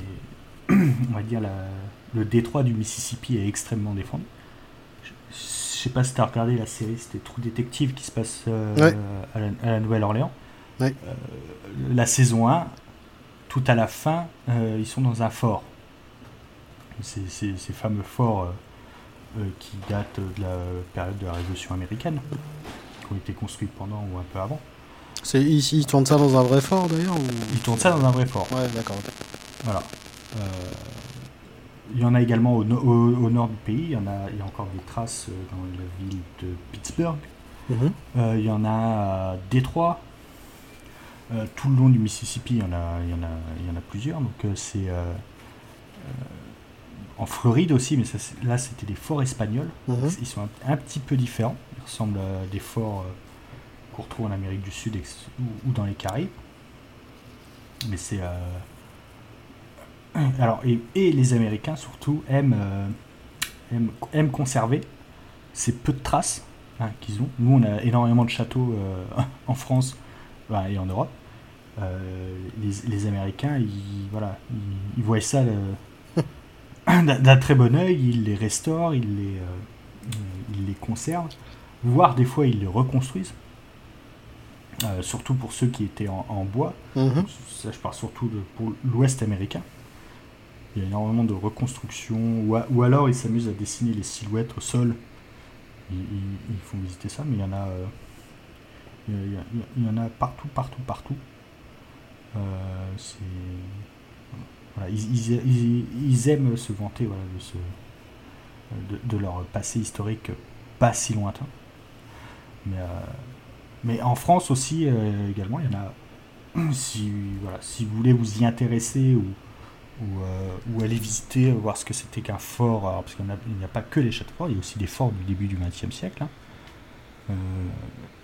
B: on va dire le détroit du Mississippi est extrêmement défendu. sais pas si tu as regardé la série, c'était Trou Détective qui se passe à la, Nouvelle-Orléans. la saison 1, tout à la fin, ils sont dans un fort. Ces, ces, fameux forts qui datent de la période de la Révolution américaine, qui ont été construits pendant ou un peu avant.
A: C'est, ils, tournent ça dans un vrai fort d'ailleurs ou...
B: Ils tournent ça dans un vrai fort.
A: Ouais, d'accord.
B: Voilà. Euh, il y en a également au, nord du pays, il y, en a, il y a encore des traces euh, dans la ville de Pittsburgh. Mhm. Euh, il y en a à Détroit. Tout le long du Mississippi, il y en a, il y en a, il y en a plusieurs. Donc c'est en Floride aussi, mais là c'était des forts espagnols. Mhm. Ils sont un, petit peu différents. Ils ressemblent à des forts qu'on retrouve en Amérique du Sud ou, dans les Caraïbes. Mais c'est alors, et, les Américains surtout aiment, euh, aiment, conserver ces peu de traces hein, qu'ils ont. Nous, on a énormément de châteaux euh, en France et en Europe. Euh, les, Américains, ils, voilà, ils, voient ça d'un très bon oeil, ils les restaurent, ils les, ils les conservent, voire des fois ils les reconstruisent. surtout pour ceux qui étaient en, bois. Mm-hmm. Ça, je parle surtout de, pour l'Ouest américain. Il y a énormément de reconstruction, ou, alors ils s'amusent à dessiner les silhouettes au sol. Ils, font visiter ça, mais il y en a, euh, il, y en a partout, partout, partout. Euh, voilà, ils, aiment se vanter voilà, de, ce, de, leur passé historique pas si lointain. Mais, euh, mais en France aussi, également, il y en a. Si, voilà, si vous voulez vous y intéresser ou, euh, ou, aller visiter, voir ce que c'était qu'un fort, parce qu'il n'y a, pas que les châteaux forts, il y a aussi des forts du début du XXe siècle. Hein. Euh,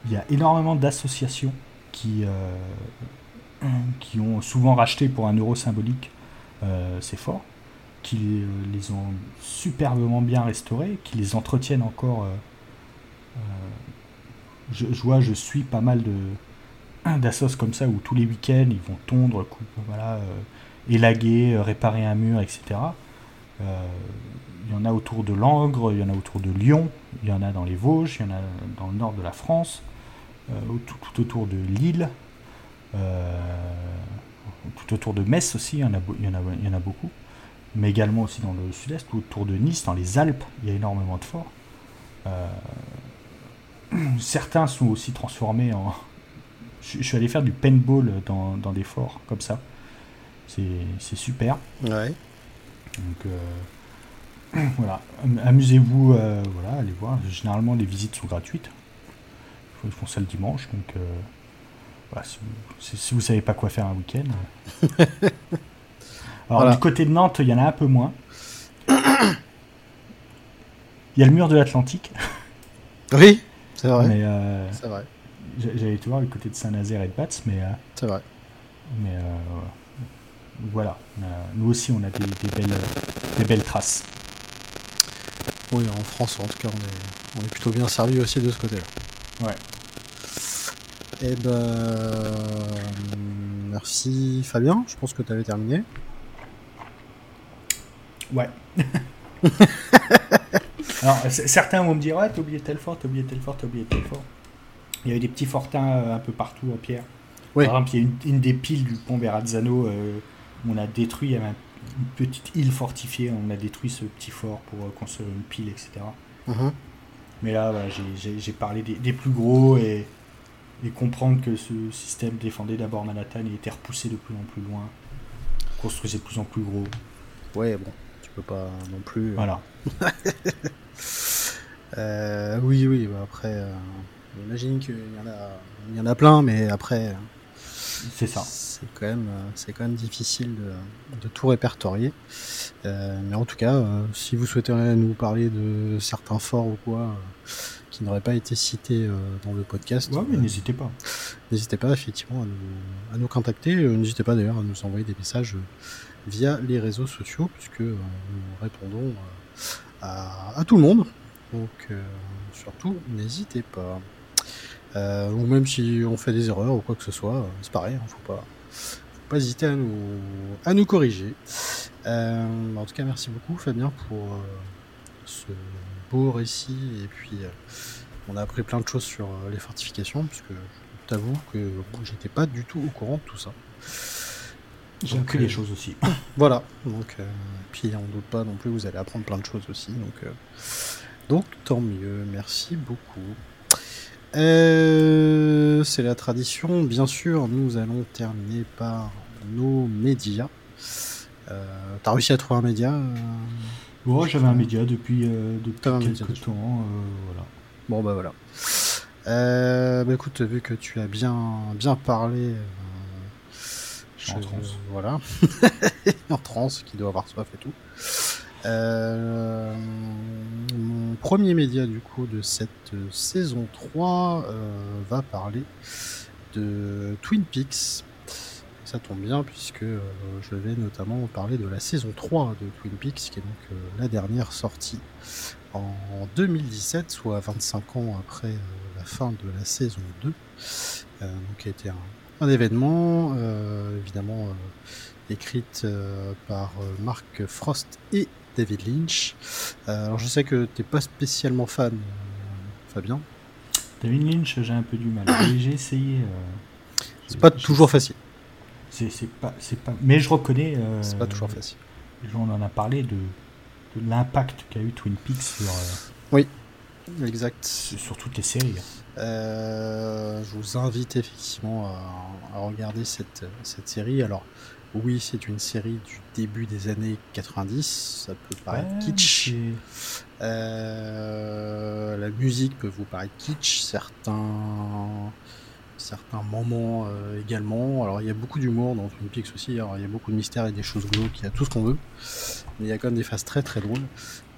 B: il y a énormément d'associations qui, euh, qui ont souvent racheté pour un euro symbolique ces forts, qui les ont superbement bien restaurés, qui les entretiennent encore. Je, vois, je suis pas mal de comme ça où tous les week-ends ils vont tondre, voilà élaguer, euh, réparer un mur, etc. Euh, il y en a autour de Langres, il y en a autour de Lyon, il y en a dans les Vosges, il y en a dans le nord de la France, euh, tout, autour de Lille, tout autour de Metz aussi, il y en a beaucoup, mais également aussi dans le sud-est, autour de Nice, dans les Alpes, il y a énormément de forts. certains sont aussi transformés en. Je, suis allé faire du paintball dans, dans des forts comme ça. C'est super.
A: Ouais.
B: Donc euh, voilà, amusez-vous, euh, voilà, allez voir. Généralement, les visites sont gratuites. Ils font ça le dimanche, donc euh, voilà, si, vous, ne savez pas quoi faire un week-end. Alors du côté de Nantes, il y en a un peu moins. Il y a le mur de l'Atlantique.
A: Oui, c'est vrai.
B: Mais c'est vrai. J'allais te voir le côté de Saint-Nazaire et de Batz, mais.
A: c'est vrai.
B: Mais voilà, nous aussi on a des, belles, des belles traces.
A: Oui, en France en tout cas on est, plutôt bien servi aussi de ce côté-là.
B: Ouais.
A: Eh ben, merci Fabien, je pense que tu avais terminé.
B: Ouais. Alors, certains vont me dire, ouais, t'as oublié tel fort, t'as oublié tel fort, t'as oublié tel fort. Il y avait des petits fortins euh, un peu partout en pierre. Par exemple, il y a une, des piles du pont Verrazzano euh, on a détruit une petite île fortifiée, on a détruit ce petit fort pour euh, construire une pile, etc. Mhm. Mais là, j'ai parlé des, plus gros et, comprendre que ce système défendait d'abord Manhattan et était repoussé de plus en plus loin, construisait de plus en plus gros.
A: Ouais, bon, tu peux pas non plus.
B: Euh, voilà.
A: Euh, oui, oui, bah après, j'imagine qu'il y, en a, il y en a plein, mais après.
B: C'est ça
A: c'est quand même euh, c'est quand même difficile de, tout répertorier. Euh, mais en tout cas, euh, si vous souhaitez nous parler de certains forts ou quoi qui n'auraient pas été cités dans le podcast,
B: ouais, mais n'hésitez pas.
A: N'hésitez pas effectivement à nous, contacter. N'hésitez pas d'ailleurs à nous envoyer des messages via les réseaux sociaux puisque nous répondons à, tout le monde. Donc surtout, n'hésitez pas. ou même si on fait des erreurs ou quoi que ce soit, c'est pareil, il hein, faut pas, faut pas hésiter à nous, à nous corriger. Euh, en tout cas, merci beaucoup Fabien pour euh, ce, beau récit et puis on a appris plein de choses sur les fortifications, puisque je t'avoue que j'étais pas du tout au courant de tout ça.
B: J'ai appris des choses aussi.
A: Voilà, donc puis on doute pas non plus, vous allez apprendre plein de choses aussi, donc donc tant mieux, merci beaucoup. Euh, c'est la tradition, bien sûr, nous allons terminer par nos médias. Euh, T'as réussi à trouver un média
B: euh, j'avais un média depuis, euh, depuis quelques temps. voilà.
A: Bon, bah voilà. bah écoute, vu que tu as bien, bien parlé.
B: Je, en transe.
A: voilà. en transe, qui doit avoir soif et tout. Euh, premier média du coup de cette saison 3 euh, va parler de Twin Peaks. Ça tombe bien puisque euh, je vais notamment parler de la saison 3 de Twin Peaks qui est donc la dernière sortie en 2017, soit 25 ans après la fin de la saison 2. donc qui a été un, un événement évidemment écrite par Mark Frost et David Lynch. Euh, alors je sais que t'es pas spécialement fan, euh, Fabien.
B: David Lynch, j'ai un peu du mal. j'ai essayé. Euh,
A: c'est pas toujours facile.
B: C'est pas, c'est pas. Mais je reconnais.
A: c'est pas toujours facile.
B: On en a parlé de, l'impact qu'a eu Twin Peaks sur.
A: oui, exact.
B: Sur toutes les séries.
A: je vous invite effectivement à, à regarder cette, cette série. Alors, oui, c'est une série du début des années 90, ça peut paraître kitsch. Euh, la musique peut vous paraître kitsch, certains, certains moments euh, également. Alors il y a beaucoup d'humour dans Twin Peaks aussi, il y a beaucoup de mystères et des choses glauques, il y a tout ce qu'on veut. Mais il y a quand même des phases très très drôles.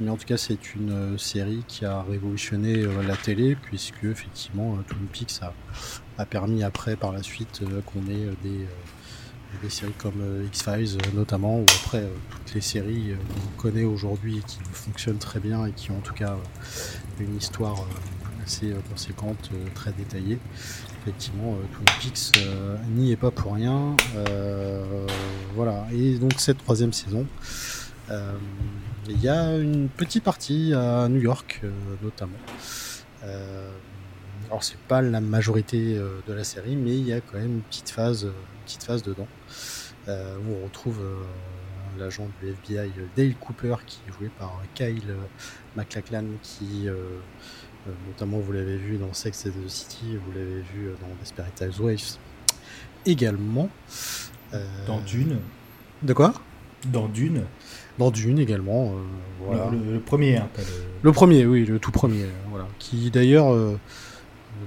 A: Mais en tout cas, c'est une euh, série qui a révolutionné la télé, puisque effectivement, Twin Peaks a, a, permis après, par la suite, qu'on ait des des séries comme euh, X-Files euh, notamment, ou après euh, toutes les séries qu'on connaît aujourd'hui et qui fonctionnent très bien et qui ont en tout cas une histoire assez conséquente, très détaillée. Effectivement, Twin Peaks n'y est pas pour rien. voilà, et donc cette troisième saison, il y a une petite partie à New York notamment. alors c'est pas la majorité de la série, mais il y a quand même une petite phase, petite phase dedans. Euh, où on retrouve euh, l'agent du FBI Dale Cooper qui est joué par Kyle MacLachlan qui notamment vous l'avez vu dans Sex and the City, vous l'avez vu dans Desperate Housewives également.
B: dans Dune.
A: De quoi?
B: Dans Dune.
A: Dans Dune également. voilà.
B: Le, premier, hein,
A: le... premier, oui, le tout premier. voilà. Qui d'ailleurs,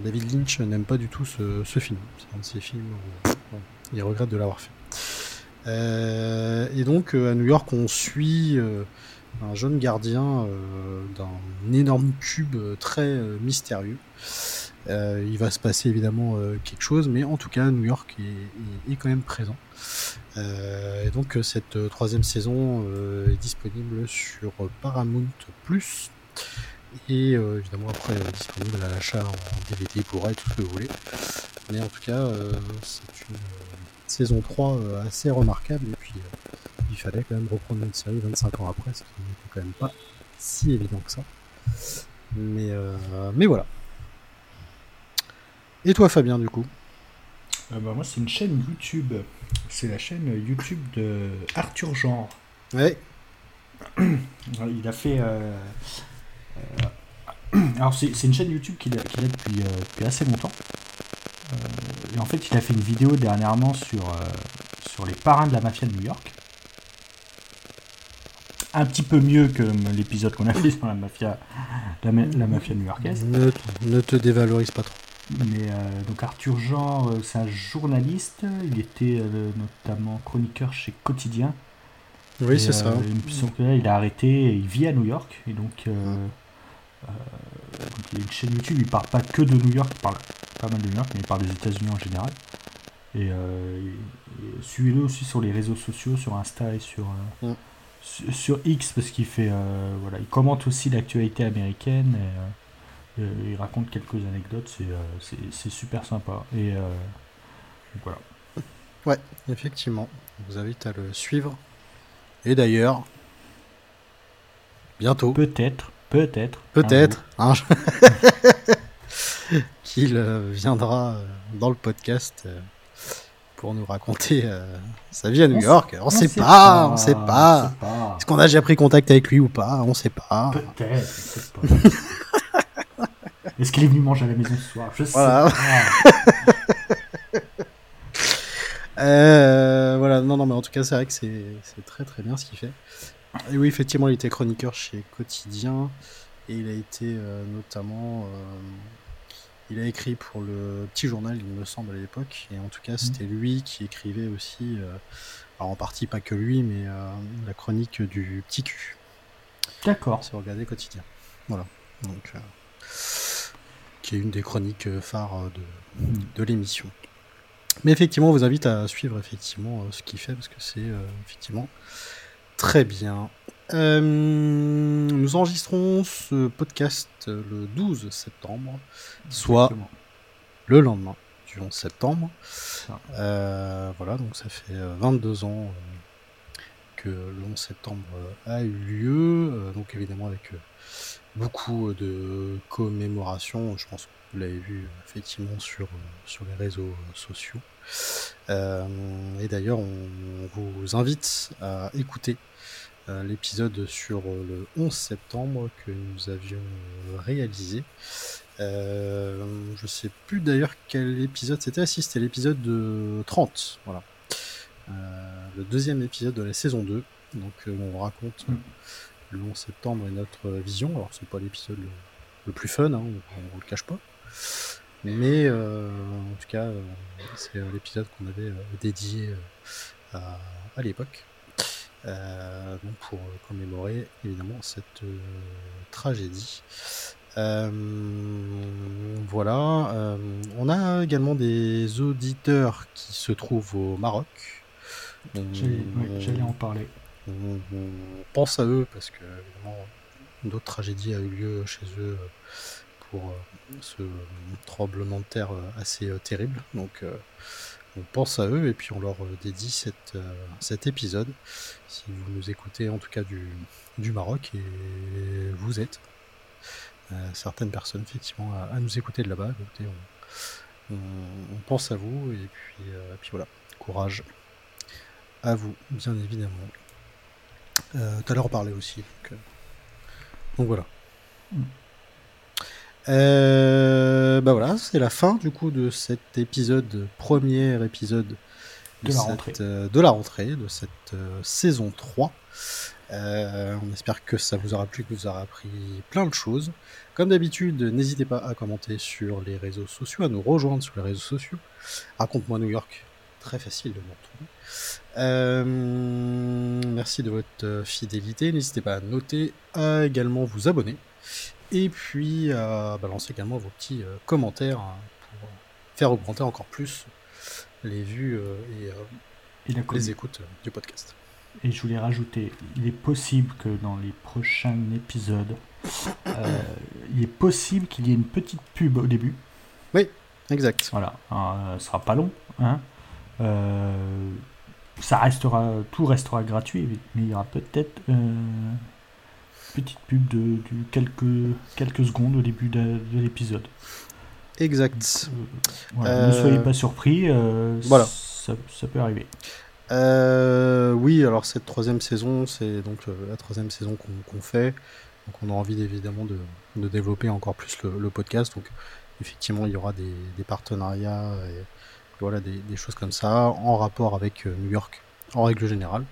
A: David Lynch n'aime pas du tout ce, film. C'est un de ses films où il regrette de l'avoir fait. Euh, et donc euh, à New York, on suit euh, un jeune gardien d'un énorme cube très mystérieux. il va se passer évidemment quelque chose, mais en tout cas, New York est, quand même présent. et donc cette troisième saison est disponible sur Paramount Plus et évidemment après disponible à l'achat en DVD pour tout ce que vous voulez. Mais en tout cas, c'est une saison 3 euh, assez remarquable. Et puis, euh, il fallait quand même reprendre une série 25 ans après, ce qui n'était quand même pas si évident que ça. Mais, euh, mais voilà. Et toi, Fabien, du coup?
B: Bah, Moi, c'est une chaîne YouTube. C'est la chaîne YouTube de Arthur Genre.
A: Ouais.
B: Il a fait. alors, c'est une chaîne YouTube qu'il a, depuis, depuis assez longtemps. Euh, et en fait, il a fait une vidéo dernièrement sur, euh, sur les parrains de la mafia de New York. Un petit peu mieux que l'épisode qu'on a fait sur la mafia, la, mafia new-yorkaise.
A: Ne, te dévalorise pas trop.
B: Mais euh, donc Arthur Jean, c'est un journaliste. Il était notamment chroniqueur chez Quotidien.
A: Oui, c'est ça.
B: il a arrêté. Il vit à New York et donc il y a une chaîne YouTube. Il parle pas que de New York. Il parle pas mal de mais il parle des États-Unis en général. Et, euh, suivez-le aussi sur les réseaux sociaux, sur Insta et sur, euh, mm. sur, X, parce qu'il fait, euh, voilà, il commente aussi l'actualité américaine et, il raconte quelques anecdotes. C'est super sympa. Et voilà.
A: Ouais, effectivement. Je vous invite à le suivre. Et d'ailleurs, bientôt.
B: Peut-être peut-être.
A: Peut-être. Hein, qu'il viendra dans le podcast pour nous raconter sa vie à New York. On, sait, pas, on sait pas. Est-ce qu'on a déjà pris contact avec lui ou pas? On sait pas.
B: Peut-être. Est-ce qu'il est venu manger à la maison ce soir? Je sais pas.
A: Euh, voilà, non, non, mais en tout cas, c'est vrai que c'est très très bien ce qu'il fait. Et oui, effectivement, il était chroniqueur chez Quotidien et il a été euh, notamment. Euh, il a écrit pour le petit journal, il me semble, à l'époque. Et en tout cas, mmh. c'était lui qui écrivait aussi, alors en partie pas que lui, mais la chronique du petit cul.
B: D'accord.
A: C'est regarder Quotidien. Voilà. Donc, qui est une des chroniques phares de, mmh. de l'émission. Mais effectivement, on vous invite à suivre effectivement euh, ce qu'il fait parce que c'est euh, effectivement très bien. Euh, nous enregistrons ce podcast le 12 septembre, soit le lendemain du 11 septembre. voilà, donc ça fait 22 ans que le 11 septembre a eu lieu, donc évidemment avec beaucoup de commémorations, je pense vous l'avez vu effectivement sur, sur les réseaux sociaux. Euh, et d'ailleurs, on, vous invite à écouter euh, l'épisode sur le 11 septembre que nous avions réalisé. Euh, je sais plus d'ailleurs quel épisode c'était. Si c'était l'épisode de 30, voilà. le deuxième épisode de la saison 2. Donc on raconte le 11 septembre et notre vision. Alors c'est pas l'épisode le, plus fun, hein, on, on, le cache pas. Mais euh, en tout cas, euh, c'est euh, l'épisode qu'on avait dédié à, l'époque. Pour commémorer évidemment cette tragédie. voilà. on a également des auditeurs qui se trouvent au Maroc.
B: J'allais en parler.
A: On, pense à eux parce que d'autres tragédies a eu lieu chez eux pour ce tremblement de terre euh, assez euh, terrible. Donc on pense à eux et puis on leur euh, dédie cette, cet épisode. Si vous nous écoutez en tout cas du, Maroc et vous êtes certaines personnes effectivement à, nous écouter de là-bas, on, pense à vous et puis, voilà, courage à vous bien évidemment. Tout à l'heure aussi. Donc, donc voilà. Mm. Euh, bah voilà, c'est la fin du coup de cet épisode, premier épisode
B: de, la, rentrée.
A: Euh, de la rentrée, de cette euh, saison 3. on espère que ça vous aura plu, que vous aura appris plein de choses. Comme d'habitude, n'hésitez pas à commenter sur les réseaux sociaux, à nous rejoindre sur les réseaux sociaux. Raconte-moi New York, très facile de me retrouver. merci de votre fidélité. N'hésitez pas à noter, à également vous abonner et puis euh, balancer également vos petits euh, commentaires hein, pour faire augmenter encore plus les vues euh, et, les écoutes du podcast.
B: Et je voulais rajouter, il est possible que dans les prochains épisodes, il est possible qu'il y ait une petite pub au début.
A: Oui, exact.
B: Voilà, ce sera pas long. Hein. ça restera, tout restera gratuit, mais il y aura peut-être petite pub de, quelques, quelques secondes au début de, l'épisode.
A: Exact.
B: Euh, ne soyez pas surpris, euh, voilà. Ça, peut arriver.
A: Euh, oui, alors cette troisième saison, c'est donc la troisième saison qu'on fait. Donc on a envie évidemment de, de développer encore plus le, podcast. Donc effectivement, il y aura des, des partenariats et voilà des, des, choses comme ça en rapport avec New York en règle générale.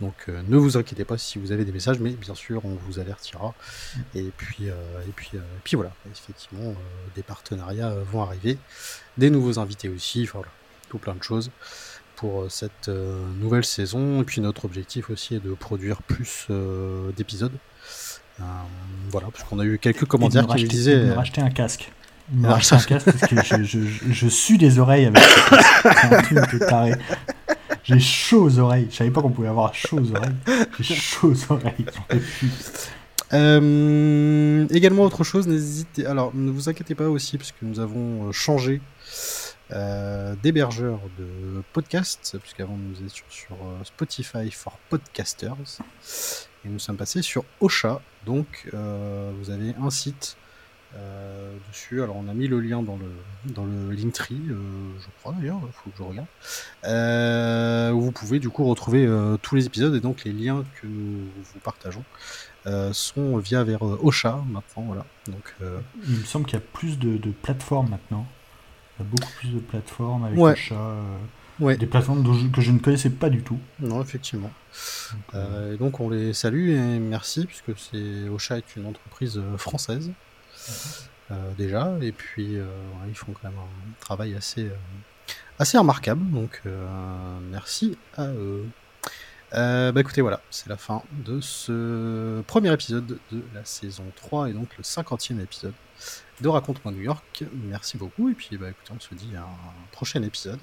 A: Donc euh, ne vous inquiétez pas si vous avez des messages, mais bien sûr on vous avertira. Mm. Et puis, euh, et puis, euh, puis voilà, effectivement, des partenariats vont arriver, des nouveaux invités aussi, enfin, voilà, tout plein de choses pour cette nouvelle saison. Et puis notre objectif aussi est de produire plus d'épisodes. voilà, parce qu'on a eu quelques commentaires qui disaient.
B: De racheter un casque. me racheter un casque parce que je, je, je, suis des oreilles avec ce casque. C'est un truc de taré. J'ai chaud aux oreilles. Je savais pas qu'on pouvait avoir chaud aux oreilles. J'ai chaud aux oreilles.
A: Euh, également autre chose, n'hésitez. Alors ne vous inquiétez pas aussi parce que nous avons euh, changé euh, d'hébergeur de podcast puisqu'avant nous étions sur Spotify for podcasters Et nous sommes passés sur Ocha. Donc, vous avez un site dessus. Alors, on a mis le lien dans le, dans le Linktree, je crois d'ailleurs, il faut que je regarde. où vous pouvez du coup retrouver tous les épisodes et donc les liens que nous vous partageons. sont via vers Ocha maintenant, voilà. Donc,
B: Il me semble qu'il y a plus de, de plateformes maintenant. Il y a beaucoup plus de plateformes avec ouais. Euh, des plateformes que je ne connaissais pas du tout.
A: Non, effectivement. Donc, euh, et donc on les salue et merci, puisque c'est Ocha est une entreprise euh, déjà, et puis ils font quand même un travail assez, assez remarquable, donc merci à eux. bah écoutez, voilà, c'est la fin de ce premier épisode de la saison 3 et donc le 50e épisode de Raconte-moi New York. Merci beaucoup. Et puis, bah, écoutez, on se dit à un prochain épisode.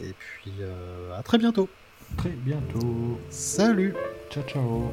A: Et puis, euh, à très bientôt.
B: Très bientôt.
A: Salut.
B: Ciao, ciao.